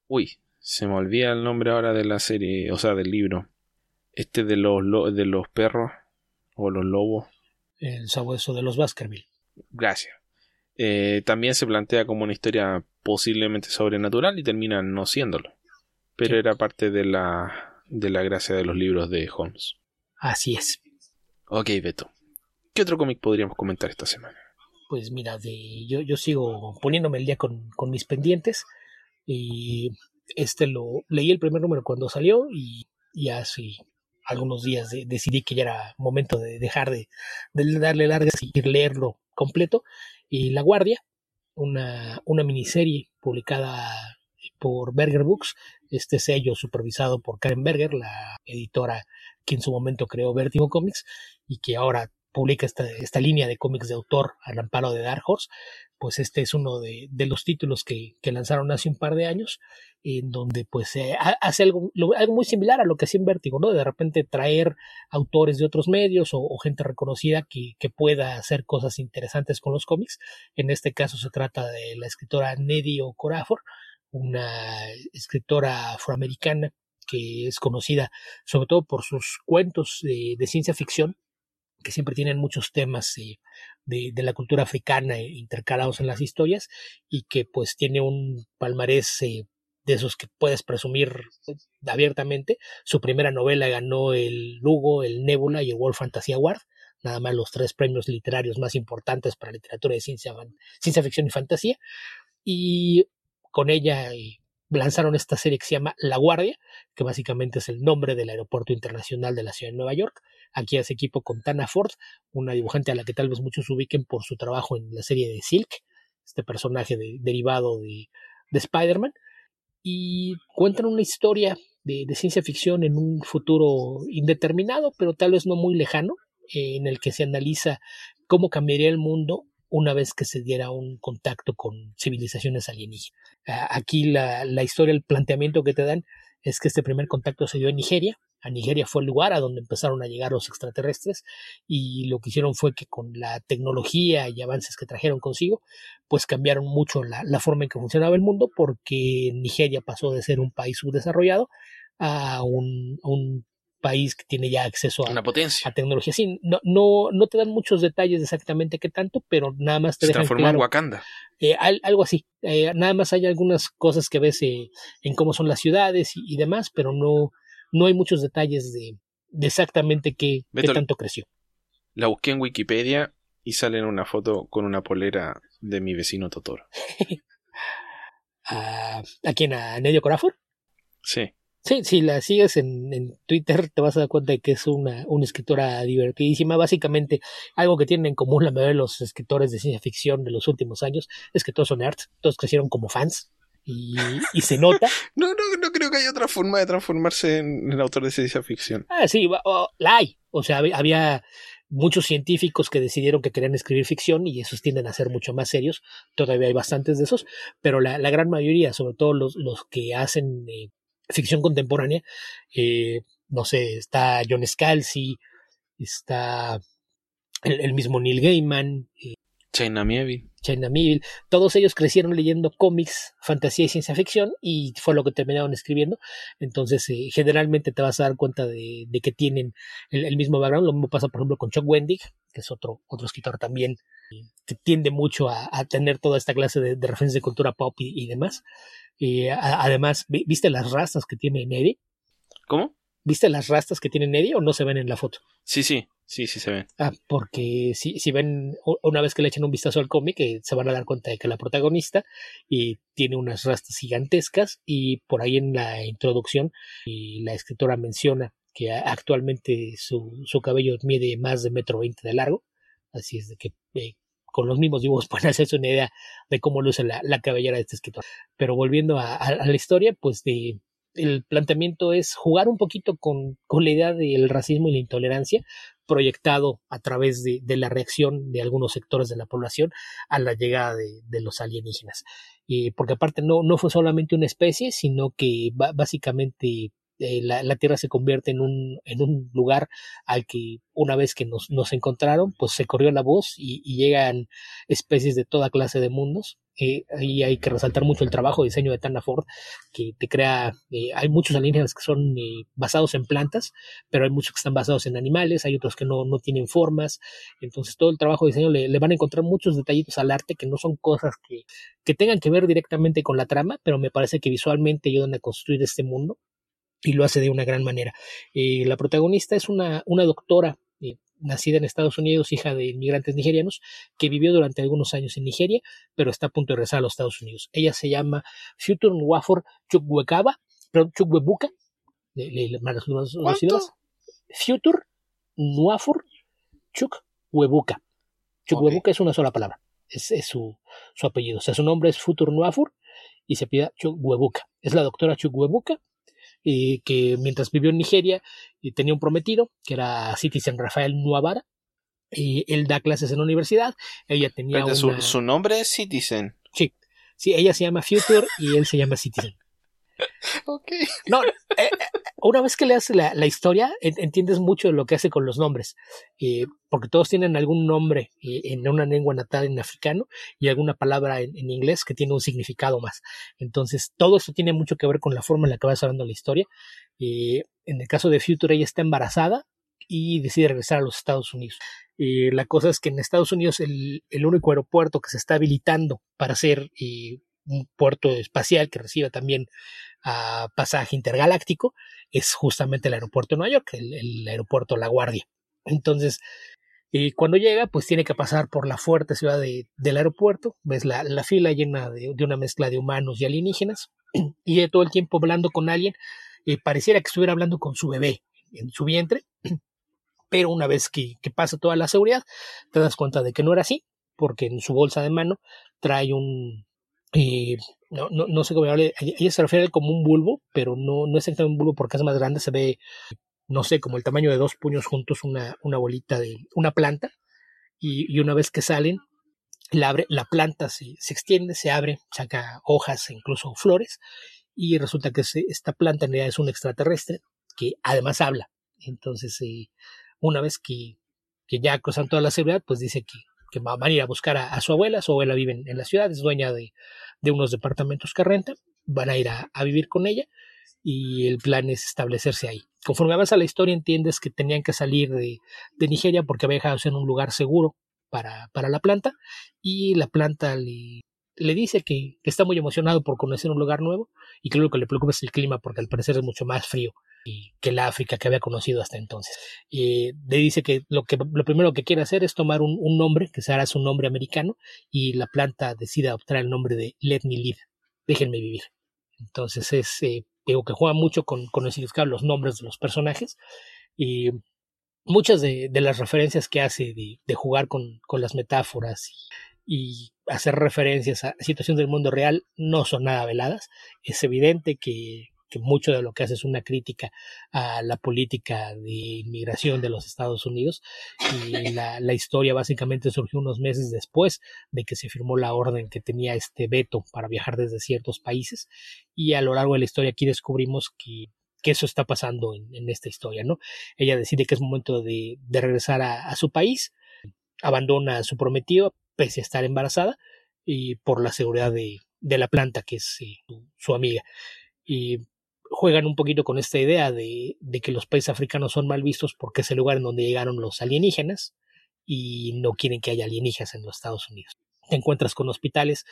uy, se me olvida el nombre ahora de la serie, o sea, del libro. Este de los, de los perros o los lobos. El sabueso de los Baskerville. Gracias. Eh, también se plantea como una historia posiblemente sobrenatural y termina no siéndolo. Pero era parte de la, de la gracia de los libros de Holmes. Así es. Ok, Beto. ¿Qué otro cómic podríamos comentar esta semana? Pues mira, de, yo, yo sigo poniéndome el día con, mis pendientes. Y este lo leí el primer número cuando salió y, hace algunos días decidí que ya era momento de dejar de, darle largas y leerlo completo. Y La Guardia, una, una miniserie publicada por Berger Books, este sello supervisado por Karen Berger, la editora que en su momento creó Vertigo Comics y que ahora publica esta, esta línea de cómics de autor al amparo de Dark Horse, pues este es uno de, los títulos que, lanzaron hace un par de años, en donde pues hace algo, algo, muy similar a lo que hacía en Vértigo, ¿no? De repente traer autores de otros medios o, gente reconocida que, que, pueda hacer cosas interesantes con los cómics. En este caso se trata de la escritora Neddy Okorafor, una escritora afroamericana que es conocida sobre todo por sus cuentos de, ciencia ficción, que siempre tienen muchos temas eh, de, la cultura africana intercalados en las historias y que pues tiene un palmarés eh, de esos que puedes presumir eh, abiertamente. Su primera novela ganó el Lugo, el Nebula y el World Fantasy Award, nada más los tres premios literarios más importantes para literatura de ciencia, ciencia ficción y fantasía. Y con ella lanzaron esta serie que se llama La Guardia, que básicamente es el nombre del aeropuerto internacional de la ciudad de Nueva York. Aquí hace equipo con Tana Ford, una dibujante a la que tal vez muchos ubiquen por su trabajo en la serie de Silk, este personaje derivado de, Spider-Man. Y cuentan una historia de, ciencia ficción en un futuro indeterminado, pero tal vez no muy lejano, en el que se analiza cómo cambiaría el mundo una vez que se diera un contacto con civilizaciones alienígenas. Aquí la, la, historia, el planteamiento que te dan es que este primer contacto se dio en Nigeria. A Nigeria fue el lugar a donde empezaron a llegar los extraterrestres y lo que hicieron fue que con la tecnología y avances que trajeron consigo, pues cambiaron mucho la, la forma en que funcionaba el mundo porque Nigeria pasó de ser un país subdesarrollado a un, a un país que tiene ya acceso a, Una potencia. a tecnología. Sí, no, no, no te dan muchos detalles de exactamente qué tanto, pero nada más te Se dejan claro, en Wakanda. Eh, algo así. Eh, nada más hay algunas cosas que ves eh, en cómo son las ciudades y, demás, pero no, no hay muchos detalles de, exactamente qué, tanto creció. La busqué en Wikipedia y sale en una foto con una polera de mi vecino Totoro. ¿A, ¿A quién? ¿A Nedio Corafor? Sí. Sí, si la sigues en, en, Twitter te vas a dar cuenta de que es una, una escritora divertidísima. Básicamente, algo que tienen en común la mayoría de los escritores de ciencia ficción de los últimos años es que todos son nerds, todos crecieron como fans. Y, y se nota. no, no, no creo que haya otra forma de transformarse en, el autor de ciencia ficción. Ah, sí, la hay. O sea, había, muchos científicos que decidieron que querían escribir ficción y esos tienden a ser mucho más serios. Todavía hay bastantes de esos, pero la, gran mayoría, sobre todo los, los que hacen eh, ficción contemporánea, eh, no sé, está John Scalzi, está el, mismo Neil Gaiman. Eh, China Mieville. China Mieville. Todos ellos crecieron leyendo cómics, fantasía y ciencia ficción y fue lo que terminaron escribiendo. Entonces, eh, generalmente te vas a dar cuenta de, que tienen el, mismo background. Lo mismo pasa, por ejemplo, con Chuck Wendig, que es otro, otro escritor también que tiende mucho a, tener toda esta clase de, referencias de cultura pop y, demás. Y además, ¿viste las rastas que tiene Eddie? ¿Cómo? ¿Viste las rastas que tiene Eddie o no se ven en la foto? Sí, sí. Sí, sí se ven. Ah, porque si, si ven, una vez que le echen un vistazo al cómic, eh, se van a dar cuenta de que la protagonista y tiene unas rastas gigantescas y por ahí en la introducción y la escritora menciona que actualmente su, su cabello mide más de metro veinte de largo, así es de que eh, con los mismos dibujos pueden hacerse una idea de cómo luce la, la cabellera de este escritor. Pero volviendo a, a la historia, pues de el planteamiento es jugar un poquito con, con, la idea del racismo y la intolerancia, proyectado a través de, la reacción de algunos sectores de la población a la llegada de, los alienígenas. porque aparte no, no fue solamente una especie, sino que básicamente eh, la, Tierra se convierte en un, en un lugar al que una vez que nos, nos encontraron, pues se corrió la voz y, llegan especies de toda clase de mundos. Eh, ahí hay que resaltar mucho el trabajo de diseño de Tana Ford, que te crea, eh, hay muchos alienígenas que son basados en plantas, pero hay muchos que están basados en animales, hay otros que no, no tienen formas, entonces todo el trabajo de diseño le, van a encontrar muchos detallitos al arte que no son cosas que, que tengan que ver directamente con la trama, pero me parece que visualmente ayudan a construir este mundo y lo hace de una gran manera. Eh, la protagonista es una, una doctora eh, nacida en Estados Unidos, hija de inmigrantes nigerianos, que vivió durante algunos años en Nigeria, pero está a punto de regresar a los Estados Unidos. Ella se llama Future Nwafor Chukwekaba, perdón, Chukwebuka, Future Nwafor Chukwebuka. Chukwebuka es una sola palabra, es, su, su, apellido. O sea, su nombre es Future Nwafor y se pide Chukwebuka. Es la doctora Chukwebuka eh, que mientras vivió en Nigeria y tenía un prometido, que era Citizen Rafael Nuavara, y él da clases en la universidad, ella tenía su, nombre es Citizen. Sí, sí, ella se llama Future y él se llama Citizen. ok. No, eh, eh, una vez que leas la, la historia, entiendes mucho lo que hace con los nombres, eh, porque todos tienen algún nombre eh, en una lengua natal en africano y alguna palabra en, inglés que tiene un significado más. Entonces, todo esto tiene mucho que ver con la forma en la que va hablando la historia. Eh, en el caso de Future, ella está embarazada y decide regresar a los Estados Unidos. la cosa es que en Estados Unidos el, el, único aeropuerto que se está habilitando para hacer un puerto espacial que reciba también a pasaje intergaláctico es justamente el aeropuerto de Nueva York, el, aeropuerto La Guardia. Entonces, y cuando llega, pues tiene que pasar por la fuerte ciudad del aeropuerto, ves la, fila llena de, una mezcla de humanos y alienígenas, y todo el tiempo hablando con alguien, eh, pareciera que estuviera hablando con su bebé en su vientre, pero una vez que, pasa toda la seguridad, te das cuenta de que no era así, porque en su bolsa de mano trae un, eh, no, no, no sé cómo llamarle, ella se refiere como un bulbo, pero no, no es exactamente un bulbo porque es más grande, se ve, no sé, como el tamaño de dos puños juntos, una, una bolita de una planta, y, una vez que salen, la, abre, la planta se, se, extiende, se abre, saca hojas e incluso flores, y resulta que esta planta en realidad es un extraterrestre que además habla. Entonces, eh, una vez que, que ya cruzan toda la seguridad, pues dice que, que van a ir a buscar a, su abuela, su abuela vive en, la ciudad, es dueña de, de, unos departamentos que renta, van a ir a, vivir con ella y el plan es establecerse ahí. Conforme avanza la historia entiendes que tenían que salir de, de Nigeria porque había dejado en un lugar seguro para, para la planta y la planta le, le dice que, que, está muy emocionado por conocer un lugar nuevo y que lo que le preocupa es el clima porque al parecer es mucho más frío que la África que había conocido hasta entonces. le dice que lo, que lo primero que quiere hacer es tomar un, nombre, que será su nombre americano, y la planta decide adoptar el nombre de Let Me Live, déjenme vivir. Entonces es, eh, que juega mucho con, con los nombres de los personajes, y muchas de, las referencias que hace de, jugar con, las metáforas y, hacer referencias a situaciones del mundo real no son nada veladas. Es evidente que, que mucho de lo que hace es una crítica a la política de inmigración de los Estados Unidos y la, la, historia básicamente surgió unos meses después de que se firmó la orden que tenía este veto para viajar desde ciertos países y a lo largo de la historia aquí descubrimos que, que eso está pasando en, en, esta historia, ¿no? Ella decide que es momento de, de regresar a, a, su país, abandona a su prometido pese a estar embarazada y por la seguridad de, de la planta que es eh, su, su amiga y juegan un poquito con esta idea de, de, que los países africanos son mal vistos porque es el lugar en donde llegaron los alienígenas y no quieren que haya alienígenas en los Estados Unidos. Te encuentras con hospitales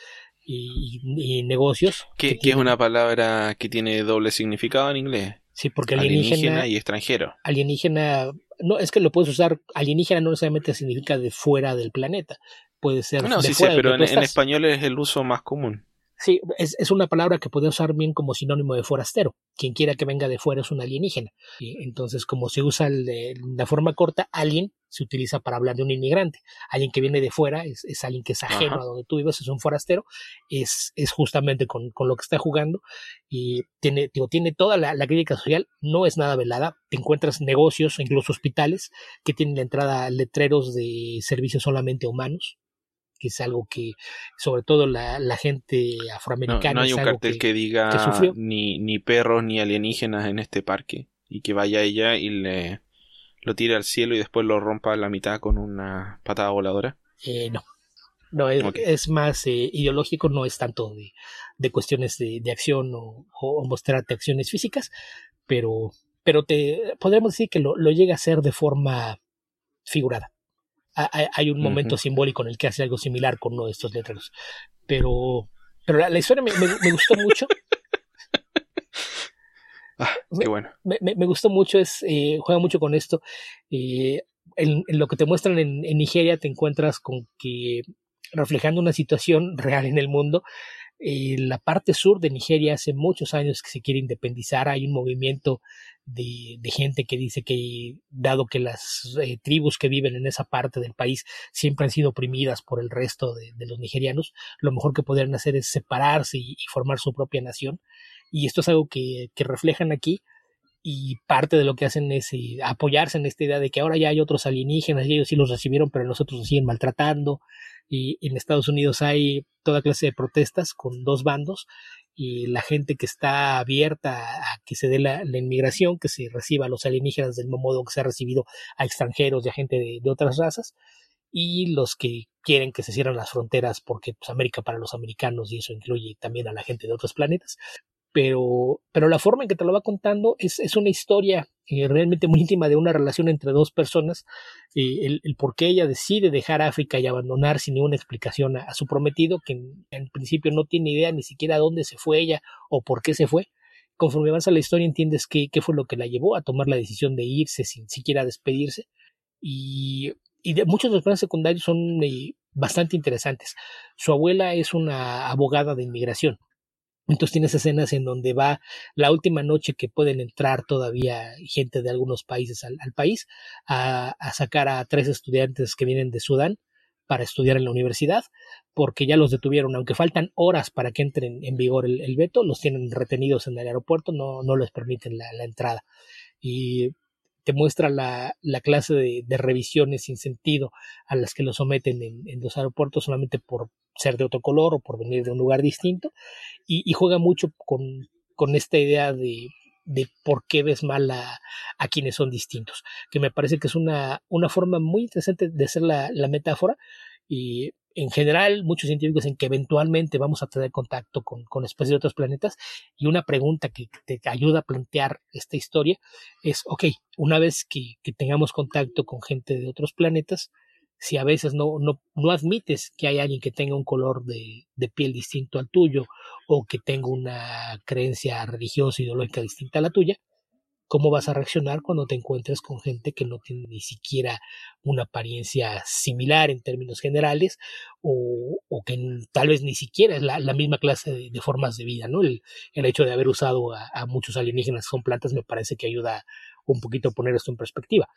y, negocios. Que, que, que, es una palabra que tiene doble significado en inglés. Sí, porque alienígena, alienígena y extranjero. Alienígena, no, es que lo puedes usar, alienígena no necesariamente significa de fuera del planeta. Puede ser. No, de sí fuera sé, pero en, en, español es el uso más común. Sí, es, es, una palabra que puede usar bien como sinónimo de forastero. Quien quiera que venga de fuera es un alienígena. Y entonces, como se usa el, la forma corta, alien se utiliza para hablar de un inmigrante. Alguien que viene de fuera es, es alguien que es ajeno Ajá. a donde tú vives, es un forastero. Es, es justamente con, con, lo que está jugando. Y tiene, digo, tiene toda la, la, crítica social, no es nada velada. Te encuentras negocios, incluso hospitales, que tienen la entrada letreros de servicios solamente humanos que es algo que sobre todo la, la gente afroamericana no, no hay un cartel que, que diga que ni, ni perros ni alienígenas en este parque y que vaya ella y le lo tire al cielo y después lo rompa a la mitad con una patada voladora. Eh, no. No es, okay. es más eh, ideológico no es tanto de, de cuestiones de, de acción o, o, mostrarte acciones físicas pero pero te podríamos decir que lo, lo llega a hacer de forma figurada hay un momento uh -huh. simbólico en el que hace algo similar con uno de estos letreros. Pero, pero la, la historia me, me, me, gustó mucho. ah, qué bueno. Me, me, gustó mucho, es, eh, juega mucho con esto. Eh, en, en, lo que te muestran en, en, Nigeria te encuentras con que reflejando una situación real en el mundo, eh, la parte sur de Nigeria hace muchos años que se quiere independizar. Hay un movimiento de, gente que dice que, dado que las eh, tribus que viven en esa parte del país siempre han sido oprimidas por el resto de, los nigerianos, lo mejor que podrían hacer es separarse y, formar su propia nación. Y esto es algo que, reflejan aquí y parte de lo que hacen es eh, apoyarse en esta idea de que ahora ya hay otros alienígenas y ellos sí los recibieron, pero nosotros nos siguen maltratando y en Estados Unidos hay toda clase de protestas con dos bandos y la gente que está abierta a que se dé la, inmigración, que se reciba a los alienígenas del mismo modo que se ha recibido a extranjeros y a gente de, de otras razas y los que quieren que se cierren las fronteras porque pues América para los americanos y eso incluye también a la gente de otros planetas pero, pero la forma en que te lo va contando es, es una historia eh, realmente muy íntima de una relación entre dos personas, eh, el, por qué ella decide dejar África y abandonar sin ninguna explicación a, su prometido, que en, principio no tiene idea ni siquiera dónde se fue ella o por qué se fue. Conforme avanza la historia entiendes qué, qué fue lo que la llevó a tomar la decisión de irse sin siquiera despedirse. Y, y de, muchos de los planes secundarios son eh, bastante interesantes. Su abuela es una abogada de inmigración entonces tienes escenas en donde va la última noche que pueden entrar todavía gente de algunos países al, país a, sacar a tres estudiantes que vienen de Sudán para estudiar en la universidad, porque ya los detuvieron, aunque faltan horas para que entren en vigor el, veto, los tienen retenidos en el aeropuerto, no, no les permiten la, entrada. Y te muestra la, la clase de, revisiones sin sentido a las que lo someten en, en, los aeropuertos solamente por ser de otro color o por venir de un lugar distinto y, y juega mucho con, con esta idea de, de por qué ves mal a, a, quienes son distintos, que me parece que es una, una forma muy interesante de hacer la, la metáfora y en general muchos científicos dicen que eventualmente vamos a tener contacto con, con especies de otros planetas y una pregunta que te ayuda a plantear esta historia es, ok, una vez que, que tengamos contacto con gente de otros planetas, si a veces no, no, no admites que hay alguien que tenga un color de, de, piel distinto al tuyo o que tenga una creencia religiosa, ideológica distinta a la tuya, cómo vas a reaccionar cuando te encuentres con gente que no tiene ni siquiera una apariencia similar en términos generales o, o que tal vez ni siquiera es la, la misma clase de, formas de vida, ¿no? El, el hecho de haber usado a, muchos alienígenas con plantas me parece que ayuda un poquito poner esto en perspectiva.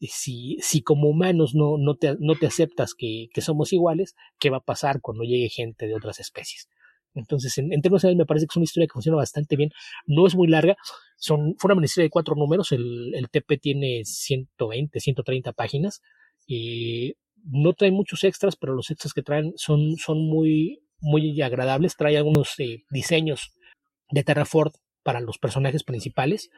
Si, si como humanos no, no, te, no te aceptas que, que somos iguales, ¿qué va a pasar cuando llegue gente de otras especies? Entonces, en, términos de me parece que es una historia que funciona bastante bien. No es muy larga. Son, fue una miniserie de cuatro números. El, el TP tiene 120, 130 páginas. Y no trae muchos extras, pero los extras que traen son, son muy, muy agradables. Trae algunos eh, diseños de Terraford para los personajes principales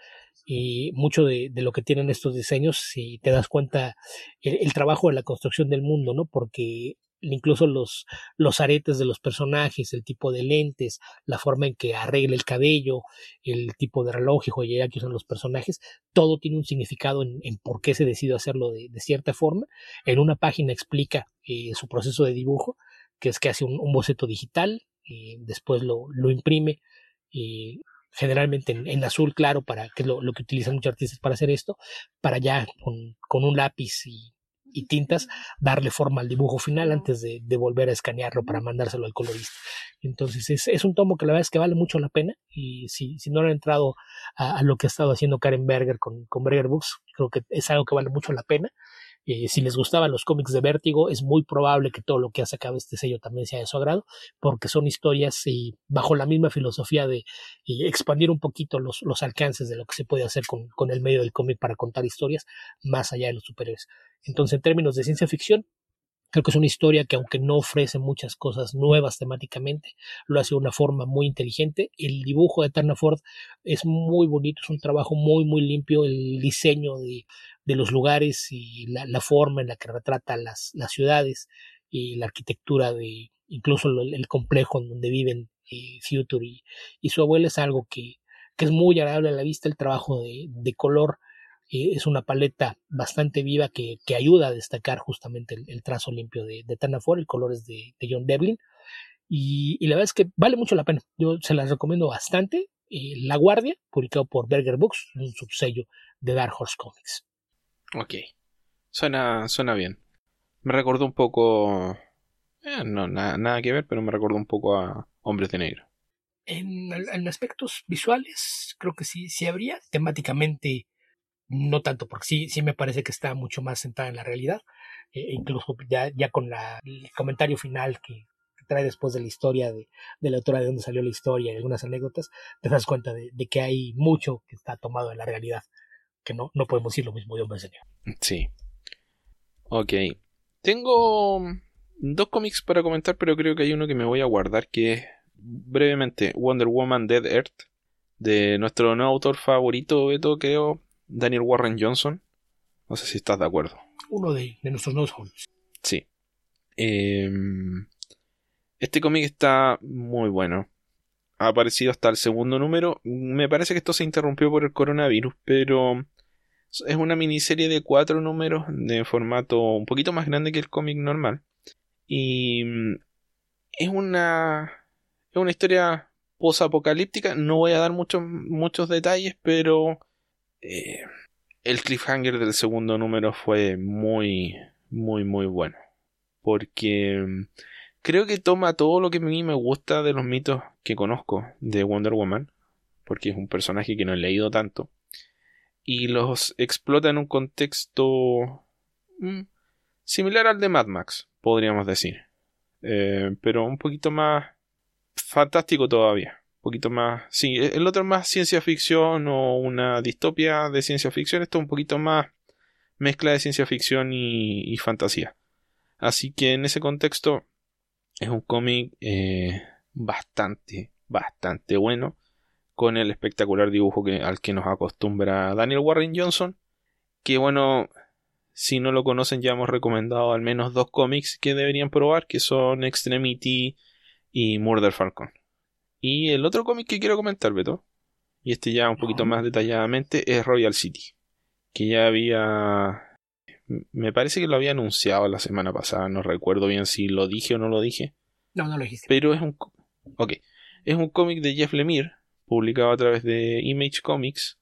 y mucho de, lo que tienen estos diseños, si te das cuenta, el, trabajo de la construcción del mundo, ¿no? Porque incluso los, los aretes de los personajes, el tipo de lentes, la forma en que arregla el cabello, el tipo de reloj y joyería que usan los personajes, todo tiene un significado en, por qué se decide hacerlo de, cierta forma. En una página explica eh, su proceso de dibujo, que es que hace un, boceto digital, y después lo, lo imprime y generalmente en, azul claro, para que es lo, que utilizan muchos artistas para hacer esto, para ya con, un lápiz y, tintas darle forma al dibujo final antes de, volver a escanearlo para mandárselo al colorista. Entonces es, es, un tomo que la verdad es que vale mucho la pena y si, si no han entrado a, lo que ha estado haciendo Karen Berger con, con Berger Books, creo que es algo que vale mucho la pena. Eh, si les gustaban los cómics de Vértigo, es muy probable que todo lo que ha sacado este sello también sea de su agrado, porque son historias y bajo la misma filosofía de expandir un poquito los, los, alcances de lo que se puede hacer con, con el medio del cómic para contar historias más allá de los superhéroes. Entonces, en términos de ciencia ficción, Creo que es una historia que aunque no ofrece muchas cosas nuevas temáticamente, lo hace de una forma muy inteligente. El dibujo de Eterna Ford es muy bonito, es un trabajo muy, muy limpio. El diseño de, de los lugares y la, forma en la que retrata las, ciudades y la arquitectura de incluso el, complejo en donde viven eh, Future y, su abuela es algo que, que, es muy agradable a la vista. El trabajo de, color eh, es una paleta bastante viva que, que ayuda a destacar justamente el, trazo limpio de, de Tanafor, el color es de, John Devlin. Y, y, la verdad es que vale mucho la pena. Yo se las recomiendo bastante. Eh, la Guardia, publicado por Berger Books, un subsello de Dark Horse Comics. Ok. Suena, suena bien. Me recordó un poco. Eh, no, nada que ver, pero me recordó un poco a Hombres de Negro. En, aspectos visuales, creo que sí, sí habría. Temáticamente, no tanto, porque sí, sí me parece que está mucho más sentada en la realidad. E incluso ya, ya con la, el comentario final que, trae después de la historia de, de, la autora de dónde salió la historia y algunas anécdotas, te das cuenta de, de, que hay mucho que está tomado en la realidad que no, no podemos decir lo mismo de Hombre Sí. Ok. Tengo dos cómics para comentar, pero creo que hay uno que me voy a guardar, que es brevemente Wonder Woman Dead Earth, de nuestro nuevo autor favorito, Beto, creo, Daniel Warren Johnson. No sé si estás de acuerdo. Uno de, nuestros nuevos jóvenes. Sí. Em, este cómic está muy bueno ha aparecido hasta el segundo número. Me parece que esto se interrumpió por el coronavirus, pero es una miniserie de cuatro números de formato un poquito más grande que el cómic normal. Y mm, es una, es una historia posapocalíptica. No voy a dar muchos, muchos detalles, pero eh, el cliffhanger del segundo número fue muy, muy, muy bueno. Porque mm, creo que toma todo lo que a mí me gusta de los mitos que conozco de Wonder Woman, porque es un personaje que no he leído tanto, y los explota en un contexto mm, similar al de Mad Max, podríamos decir, eh, pero un poquito más fantástico todavía. Un poquito más. Sí, el otro más ciencia ficción o una distopia de ciencia ficción. Esto es un poquito más mezcla de ciencia ficción y fantasía. Así que en ese contexto es un cómic eh, bastante, bastante bueno. Con el espectacular dibujo que, al que nos acostumbra Daniel Warren Johnson. Que bueno, si no lo conocen ya hemos recomendado al menos dos cómics que deberían probar. Que son Extremity y Murder Falcon. Y el otro cómic que quiero comentar, Beto. Y este ya un poquito más detalladamente es Royal City. Que ya había me parece que lo había anunciado la semana pasada, no recuerdo bien si lo dije o no lo dije. No, no lo dijiste. Pero es un... Ok. Es un cómic de Jeff Lemire, publicado a través de Image Comics,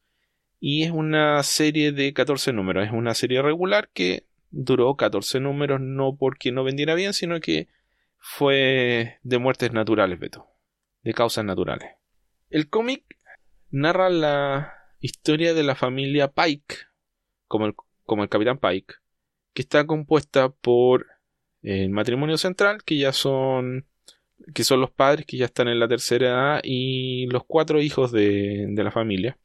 y es una serie de 14 números. Es una serie regular que duró 14 números no porque no vendiera bien, sino que fue de muertes naturales, Beto. De causas naturales. El cómic narra la historia de la familia Pike, como el como el Capitán Pike, que está compuesta por el matrimonio central, que ya son que son los padres que ya están en la tercera edad, y los cuatro hijos de, la familia,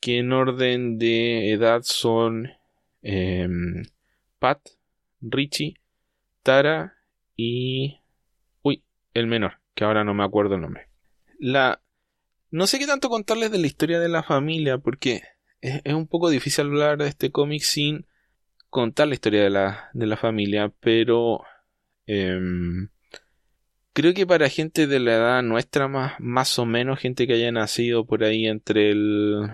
que en orden de edad son em, Pat, Richie, Tara y... Uy, el menor, que ahora no me acuerdo el nombre. La... No sé qué tanto contarles de la historia de la familia, porque es, un poco difícil hablar de este cómic sin contar la historia de la, de la familia, pero... Em, creo que para gente de la edad nuestra, más, más o menos, gente que haya nacido por ahí entre el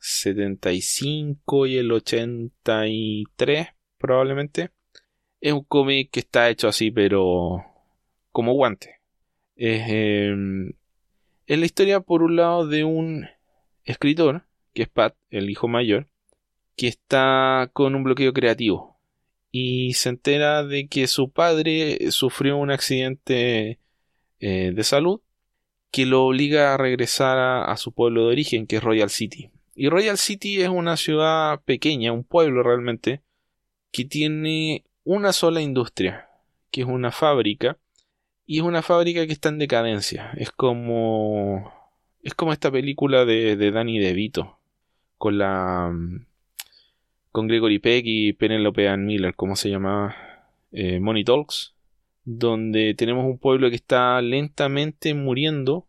75 y el 83, probablemente, es un cómic que está hecho así, pero como guante. Em, es, la historia, por un lado, de un escritor, que es Pat, el hijo mayor, que está con un bloqueo creativo y se entera de que su padre sufrió un accidente eh, de salud que lo obliga a regresar a, su pueblo de origen, que es Royal City. Y Royal City es una ciudad pequeña, un pueblo realmente, que tiene una sola industria, que es una fábrica, y es una fábrica que está en decadencia. Es como. Es como esta película de, de Danny DeVito, con la. con Gregory Peck y Penelope Ann Miller, ¿cómo se llama? Eh, Money Talks donde tenemos un pueblo que está lentamente muriendo.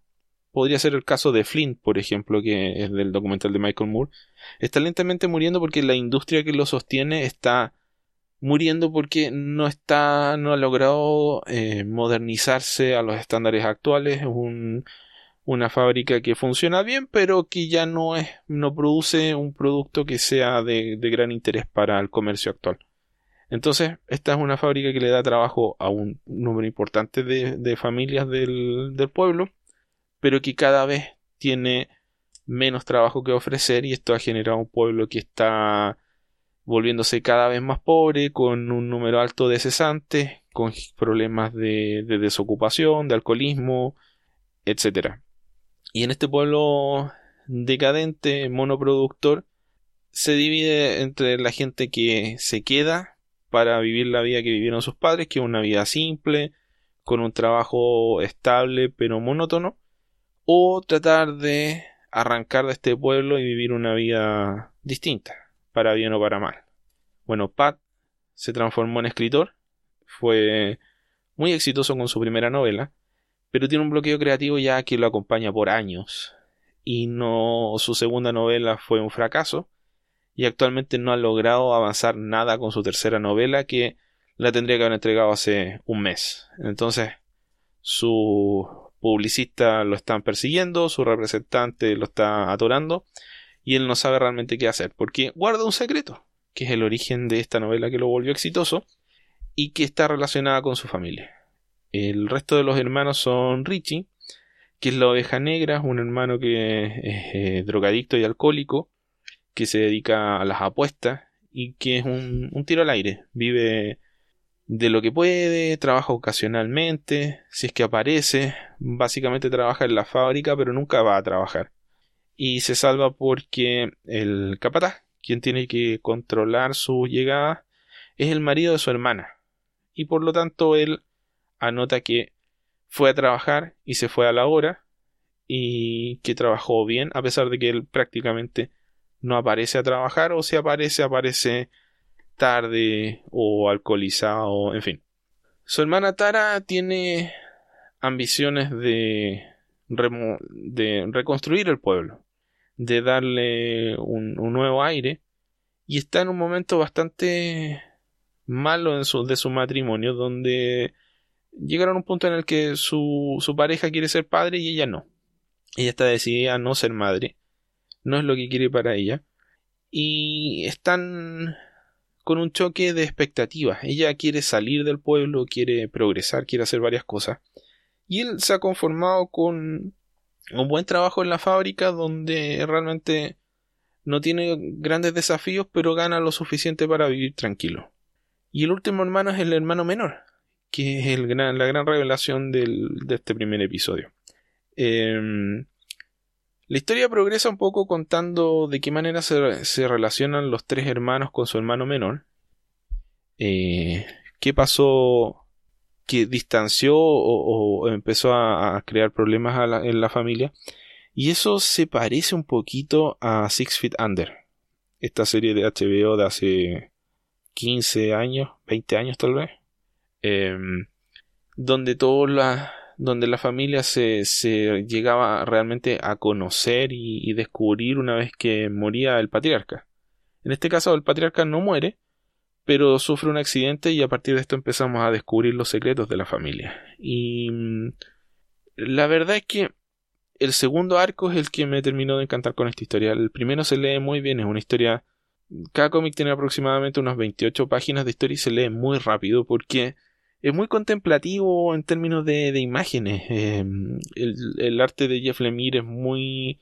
Podría ser el caso de Flint, por ejemplo, que es del documental de Michael Moore. Está lentamente muriendo porque la industria que lo sostiene está muriendo porque no está, no ha logrado eh, modernizarse a los estándares actuales. Es una fábrica que funciona bien, pero que ya no es, no produce un producto que sea de gran interés para el comercio actual. Entonces, esta es una fábrica que le da trabajo a un número importante de, familias del, pueblo, pero que cada vez tiene menos trabajo que ofrecer y esto ha generado un pueblo que está volviéndose cada vez más pobre, con un número alto de cesantes, con problemas de, de desocupación, de alcoholismo, etc. Y en este pueblo decadente, monoproductor, se divide entre la gente que se queda para vivir la vida que vivieron sus padres, que es una vida simple, con un trabajo estable pero monótono, o tratar de arrancar de este pueblo y vivir una vida distinta, para bien o para mal. Bueno, Pat se transformó en escritor, fue muy exitoso con su primera novela, pero tiene un bloqueo creativo ya que lo acompaña por años, y no su segunda novela fue un fracaso, y actualmente no ha logrado avanzar nada con su tercera novela que la tendría que haber entregado hace un mes. Entonces, su publicista lo están persiguiendo, su representante lo está atorando y él no sabe realmente qué hacer porque guarda un secreto, que es el origen de esta novela que lo volvió exitoso y que está relacionada con su familia. El resto de los hermanos son Richie, que es la oveja negra, un hermano que es eh, drogadicto y alcohólico, que se dedica a las apuestas y que es un, tiro al aire. Vive de lo que puede, trabaja ocasionalmente, si es que aparece, básicamente trabaja en la fábrica, pero nunca va a trabajar. Y se salva porque el capataz, quien tiene que controlar su llegada, es el marido de su hermana. Y por lo tanto él anota que fue a trabajar y se fue a la hora y que trabajó bien, a pesar de que él prácticamente no aparece a trabajar o si aparece aparece tarde o alcoholizado, en fin. Su hermana Tara tiene ambiciones de, reconstruir el pueblo, de darle un, nuevo aire y está en un momento bastante malo en su, de su matrimonio donde llegaron a un punto en el que su, su pareja quiere ser padre y ella no. Ella está decidida a no ser madre no es lo que quiere para ella. Y están con un choque de expectativas. Ella quiere salir del pueblo, quiere progresar, quiere hacer varias cosas. Y él se ha conformado con un buen trabajo en la fábrica donde realmente no tiene grandes desafíos, pero gana lo suficiente para vivir tranquilo. Y el último hermano es el hermano menor, que es la gran revelación del, de este primer episodio. Eh, la historia progresa un poco contando de qué manera se, relacionan los tres hermanos con su hermano menor. Eh, qué pasó que distanció o, empezó a, crear problemas en la familia. Y eso se parece un poquito a Six Feet Under, esta serie de HBO de hace 15 años, 20 años tal vez, em, donde toda la, donde la familia se, llegaba realmente a conocer y, descubrir una vez que moría el patriarca. En este caso el patriarca no muere, pero sufre un accidente y a partir de esto empezamos a descubrir los secretos de la familia. Y mm, la verdad es que el segundo arco es el que me terminó de encantar con esta historia. El primero se lee muy bien, es una historia... Cada cómic tiene aproximadamente unas 28 páginas de historia y se lee muy rápido porque es muy contemplativo en términos de, imágenes. Em, el, arte de Jeff Lemire es muy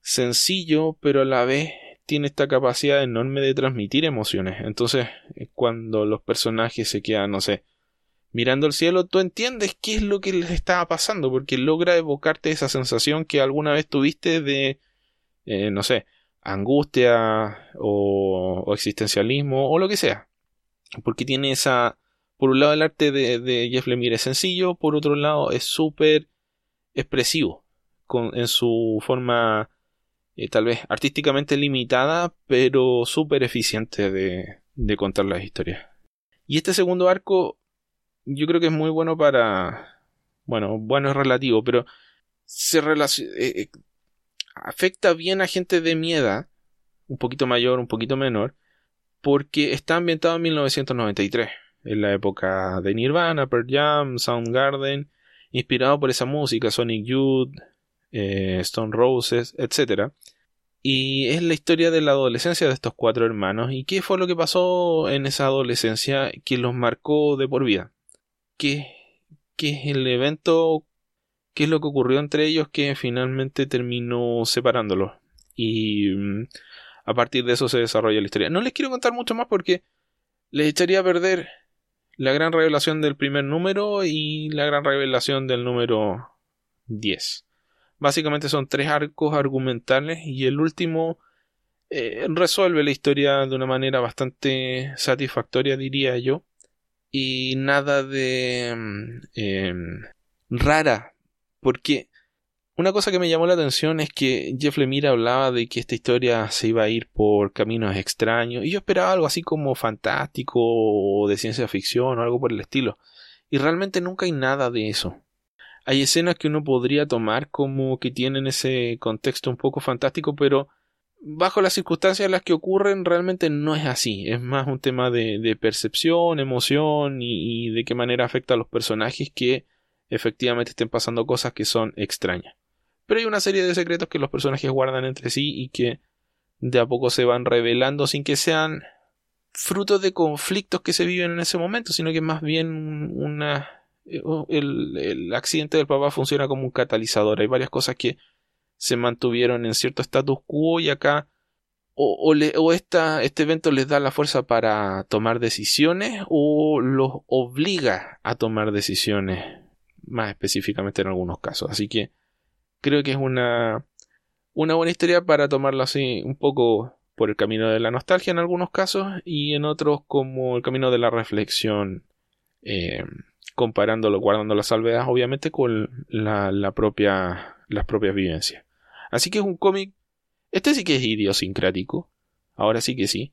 sencillo, pero a la vez tiene esta capacidad enorme de transmitir emociones. Entonces, eh, cuando los personajes se quedan, no sé, mirando el cielo, tú entiendes qué es lo que les estaba pasando, porque logra evocarte esa sensación que alguna vez tuviste de, eh, no sé, angustia o, existencialismo o lo que sea. Porque tiene esa... Por un lado el arte de, Jeff Lemire es sencillo, por otro lado es súper expresivo con, en su forma eh, tal vez artísticamente limitada, pero súper eficiente de, contar las historias. Y este segundo arco yo creo que es muy bueno para... Bueno, bueno es relativo, pero se relaciona... Eh, eh, afecta bien a gente de mi edad, un poquito mayor, un poquito menor, porque está ambientado en 1993, en la época de Nirvana, Pearl Jam, Soundgarden, inspirado por esa música, Sonic Youth, eh, Stone Roses, etc. Y es la historia de la adolescencia de estos cuatro hermanos y qué fue lo que pasó en esa adolescencia que los marcó de por vida. ¿Qué, qué es el evento? ¿Qué es lo que ocurrió entre ellos que finalmente terminó separándolos? Y mm, a partir de eso se desarrolla la historia. No les quiero contar mucho más porque les echaría a perder la gran revelación del primer número y la gran revelación del número 10. Básicamente son tres arcos argumentales y el último eh, resuelve la historia de una manera bastante satisfactoria, diría yo. Y nada de mm, em, rara, porque una cosa que me llamó la atención es que Jeff Lemire hablaba de que esta historia se iba a ir por caminos extraños y yo esperaba algo así como fantástico o de ciencia ficción o algo por el estilo. Y realmente nunca hay nada de eso hay escenas que uno podría tomar como que tienen ese contexto un poco fantástico, pero bajo las circunstancias en las que ocurren realmente no es así. Es más un tema de, percepción, emoción y, de qué manera afecta a los personajes que efectivamente estén pasando cosas que son extrañas. Pero hay una serie de secretos que los personajes guardan entre sí y que de a poco se van revelando sin que sean frutos de conflictos que se viven en ese momento, sino que más bien una eh, el, accidente del papá funciona como un catalizador. Hay varias cosas que se mantuvieron en cierto status quo y acá o, o, este evento les da la fuerza para tomar decisiones o los obliga a tomar decisiones más específicamente en algunos casos. Así que creo que es una, una buena historia para tomarla así un poco por el camino de la nostalgia en algunos casos y en otros como el camino de la reflexión eh, comparándolo, guardando las salvedades obviamente con la, propia, las propias vivencias. Así que es un cómic, este sí que es idiosincrático, ahora sí que sí,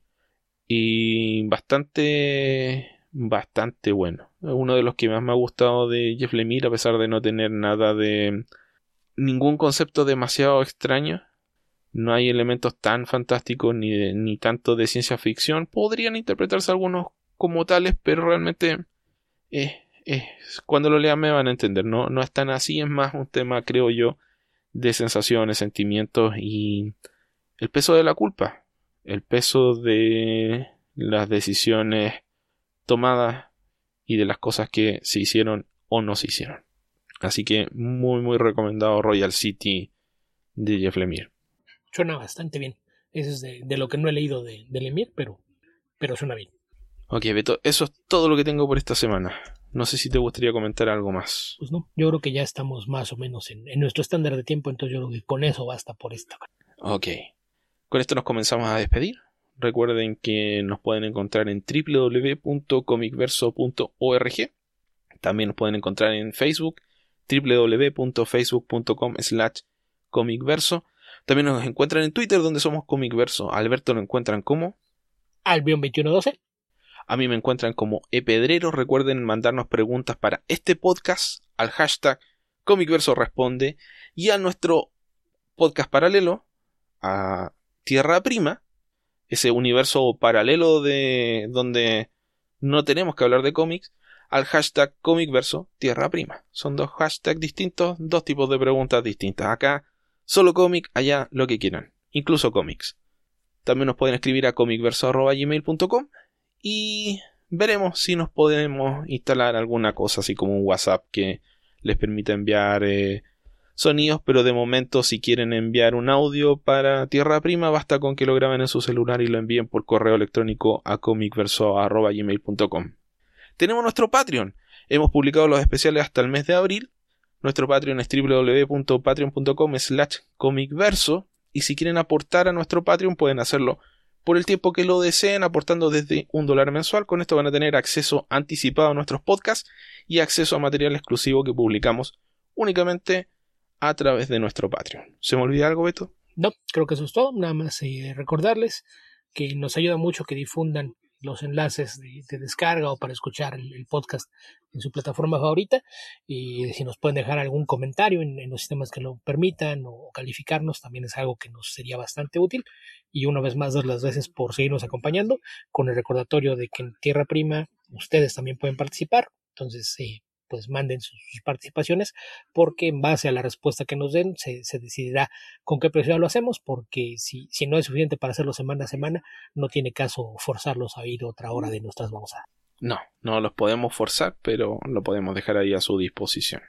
y bastante, bastante bueno. Es uno de los que más me ha gustado de Jeff Lemire, a pesar de no tener nada de ningún concepto demasiado extraño. No hay elementos tan fantásticos ni, ni tanto de ciencia ficción. Podrían interpretarse algunos como tales, pero realmente es, cuando lo lean me van a entender, no, no es tan así, es más un tema, creo yo, de sensaciones, sentimientos y el peso de la culpa, el peso de las decisiones tomadas y de las cosas que se hicieron o no se hicieron. Así que muy muy recomendado Royal City de Jeff Lemire. Suena bastante bien. Eso es de, lo que no he leído de, de Lemire, pero, pero suena bien. Ok, Beto, eso es todo lo que tengo por esta semana. No sé si te gustaría comentar algo más. Pues no, yo creo que ya estamos más o menos en, nuestro estándar de tiempo, entonces yo creo que con eso basta por esta. Ok. Con esto nos comenzamos a despedir. Recuerden que nos pueden encontrar en www.comicverso.org. También nos pueden encontrar en Facebook, www.facebook.com slash comicverso. También nos encuentran en Twitter donde somos comicverso. Alberto lo encuentran como Albion2112. A mí me encuentran como Epedrero. Recuerden mandarnos preguntas para este podcast al hashtag comicverso responde y a nuestro podcast paralelo a Tierra Prima, ese universo paralelo de donde no tenemos que hablar de cómics, al hashtag comicverso Tierra Prima. Son dos hashtags distintos, dos tipos de preguntas distintas. Acá solo cómic, allá lo que quieran, incluso cómics. También nos pueden escribir a comicverso.gmail.com y veremos si nos podemos instalar alguna cosa así como un WhatsApp que les permita enviar eh, sonidos, pero de momento si quieren enviar un audio para Tierra Prima basta con que lo graben en su celular y lo envíen por correo electrónico a comicverso.gmail.com. Tenemos nuestro Patreon. Hemos publicado los especiales hasta el mes de abril. Nuestro Patreon es www.patreon.com slash comicverso. Y si quieren aportar a nuestro Patreon pueden hacerlo por el tiempo que lo deseen, aportando desde un dólar mensual. Con esto van a tener acceso anticipado a nuestros podcasts y acceso a material exclusivo que publicamos únicamente a través de nuestro Patreon. ¿Se me olvida algo, Beto? No, creo que eso es todo. Nada más eh, recordarles que nos ayuda mucho que difundan los enlaces de, descarga o para escuchar el, podcast en su plataforma favorita. Y si nos pueden dejar algún comentario en, los sistemas que lo permitan o calificarnos también es algo que nos sería bastante útil. Y una vez más dar las gracias por seguirnos acompañando con el recordatorio de que en Tierra Prima ustedes también pueden participar. Entonces eh, pues manden sus, participaciones porque en base a la respuesta que nos den se, decidirá con qué precio lo hacemos porque si, si no es suficiente para hacerlo semana a semana no tiene caso forzarlos a ir otra hora de nuestras vamos no no los podemos forzar pero lo podemos dejar ahí a su disposición.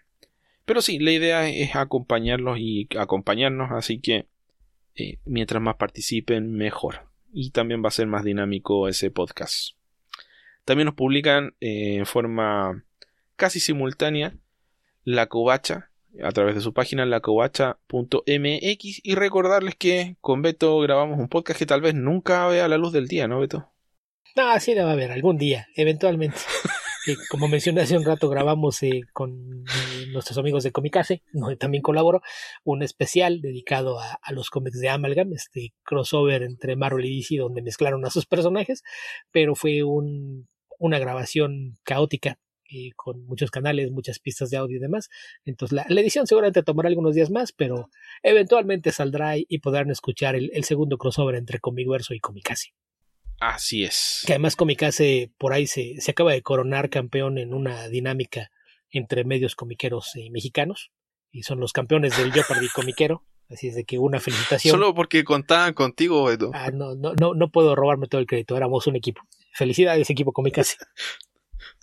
Pero sí la idea es acompañarlos y acompañarnos así que eh, mientras más participen mejor. Y también va a ser más dinámico ese podcast. También nos publican eh, en forma casi simultánea La Covacha a través de su página lacovacha.mx y recordarles que con Beto grabamos un podcast que tal vez nunca vea la luz del día, ¿no, Beto? No, sí la va a ver algún día, eventualmente. Como mencioné hace un rato, grabamos eh, con eh, nuestros amigos de Comicase, donde también colaboro, un especial dedicado a, los cómics de Amalgam, este crossover entre Marvel y DC, donde mezclaron a sus personajes, pero fue un, una grabación caótica con muchos canales, muchas pistas de audio y demás. Entonces la, edición seguramente tomará algunos días más, pero eventualmente saldrá y, podrán escuchar el, segundo crossover entre Comicverso y Comicase. Así es. Que además Comicase por ahí se, se acaba de coronar campeón en una dinámica entre medios comiqueros eh, mexicanos. Y son los campeones del Jeopardy comiquero. Así es de que una felicitación. Solo porque contaban contigo, Beto. Ah, no, no, no, no puedo robarme todo el crédito. Éramos un equipo. Felicidades, equipo Comicase.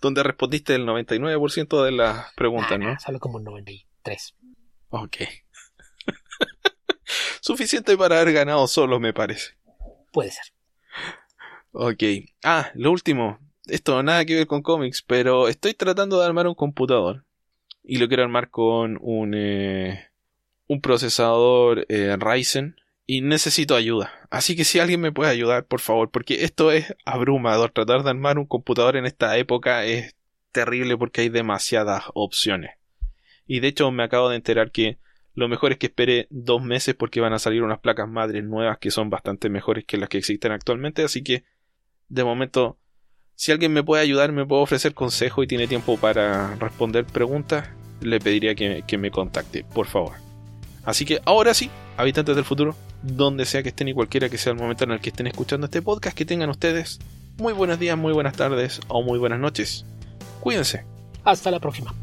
donde respondiste el 99% de las preguntas, ah, ¿no? Solo como 93. Ok. Suficiente para haber ganado solo, me parece. Puede ser. Ok. Ah, lo último. Esto nada que ver con cómics, pero estoy tratando de armar un computador. Y lo quiero armar con un, eh, un procesador eh, Ryzen y necesito ayuda. Así que si alguien me puede ayudar, por favor, porque esto es abrumador. Tratar de armar un computador en esta época es terrible porque hay demasiadas opciones. Y de hecho me acabo de enterar que lo mejor es que espere dos meses porque van a salir unas placas madres nuevas que son bastante mejores que las que existen actualmente. Así que de momento, si alguien me puede ayudar, me puede ofrecer consejo y tiene tiempo para responder preguntas, le pediría que, que me contacte, por favor. Así que ahora sí, habitantes del futuro, donde sea que estén y cualquiera que sea el momento en el que estén escuchando este podcast, que tengan ustedes muy buenos días, muy buenas tardes o muy buenas noches. Cuídense. Hasta la próxima.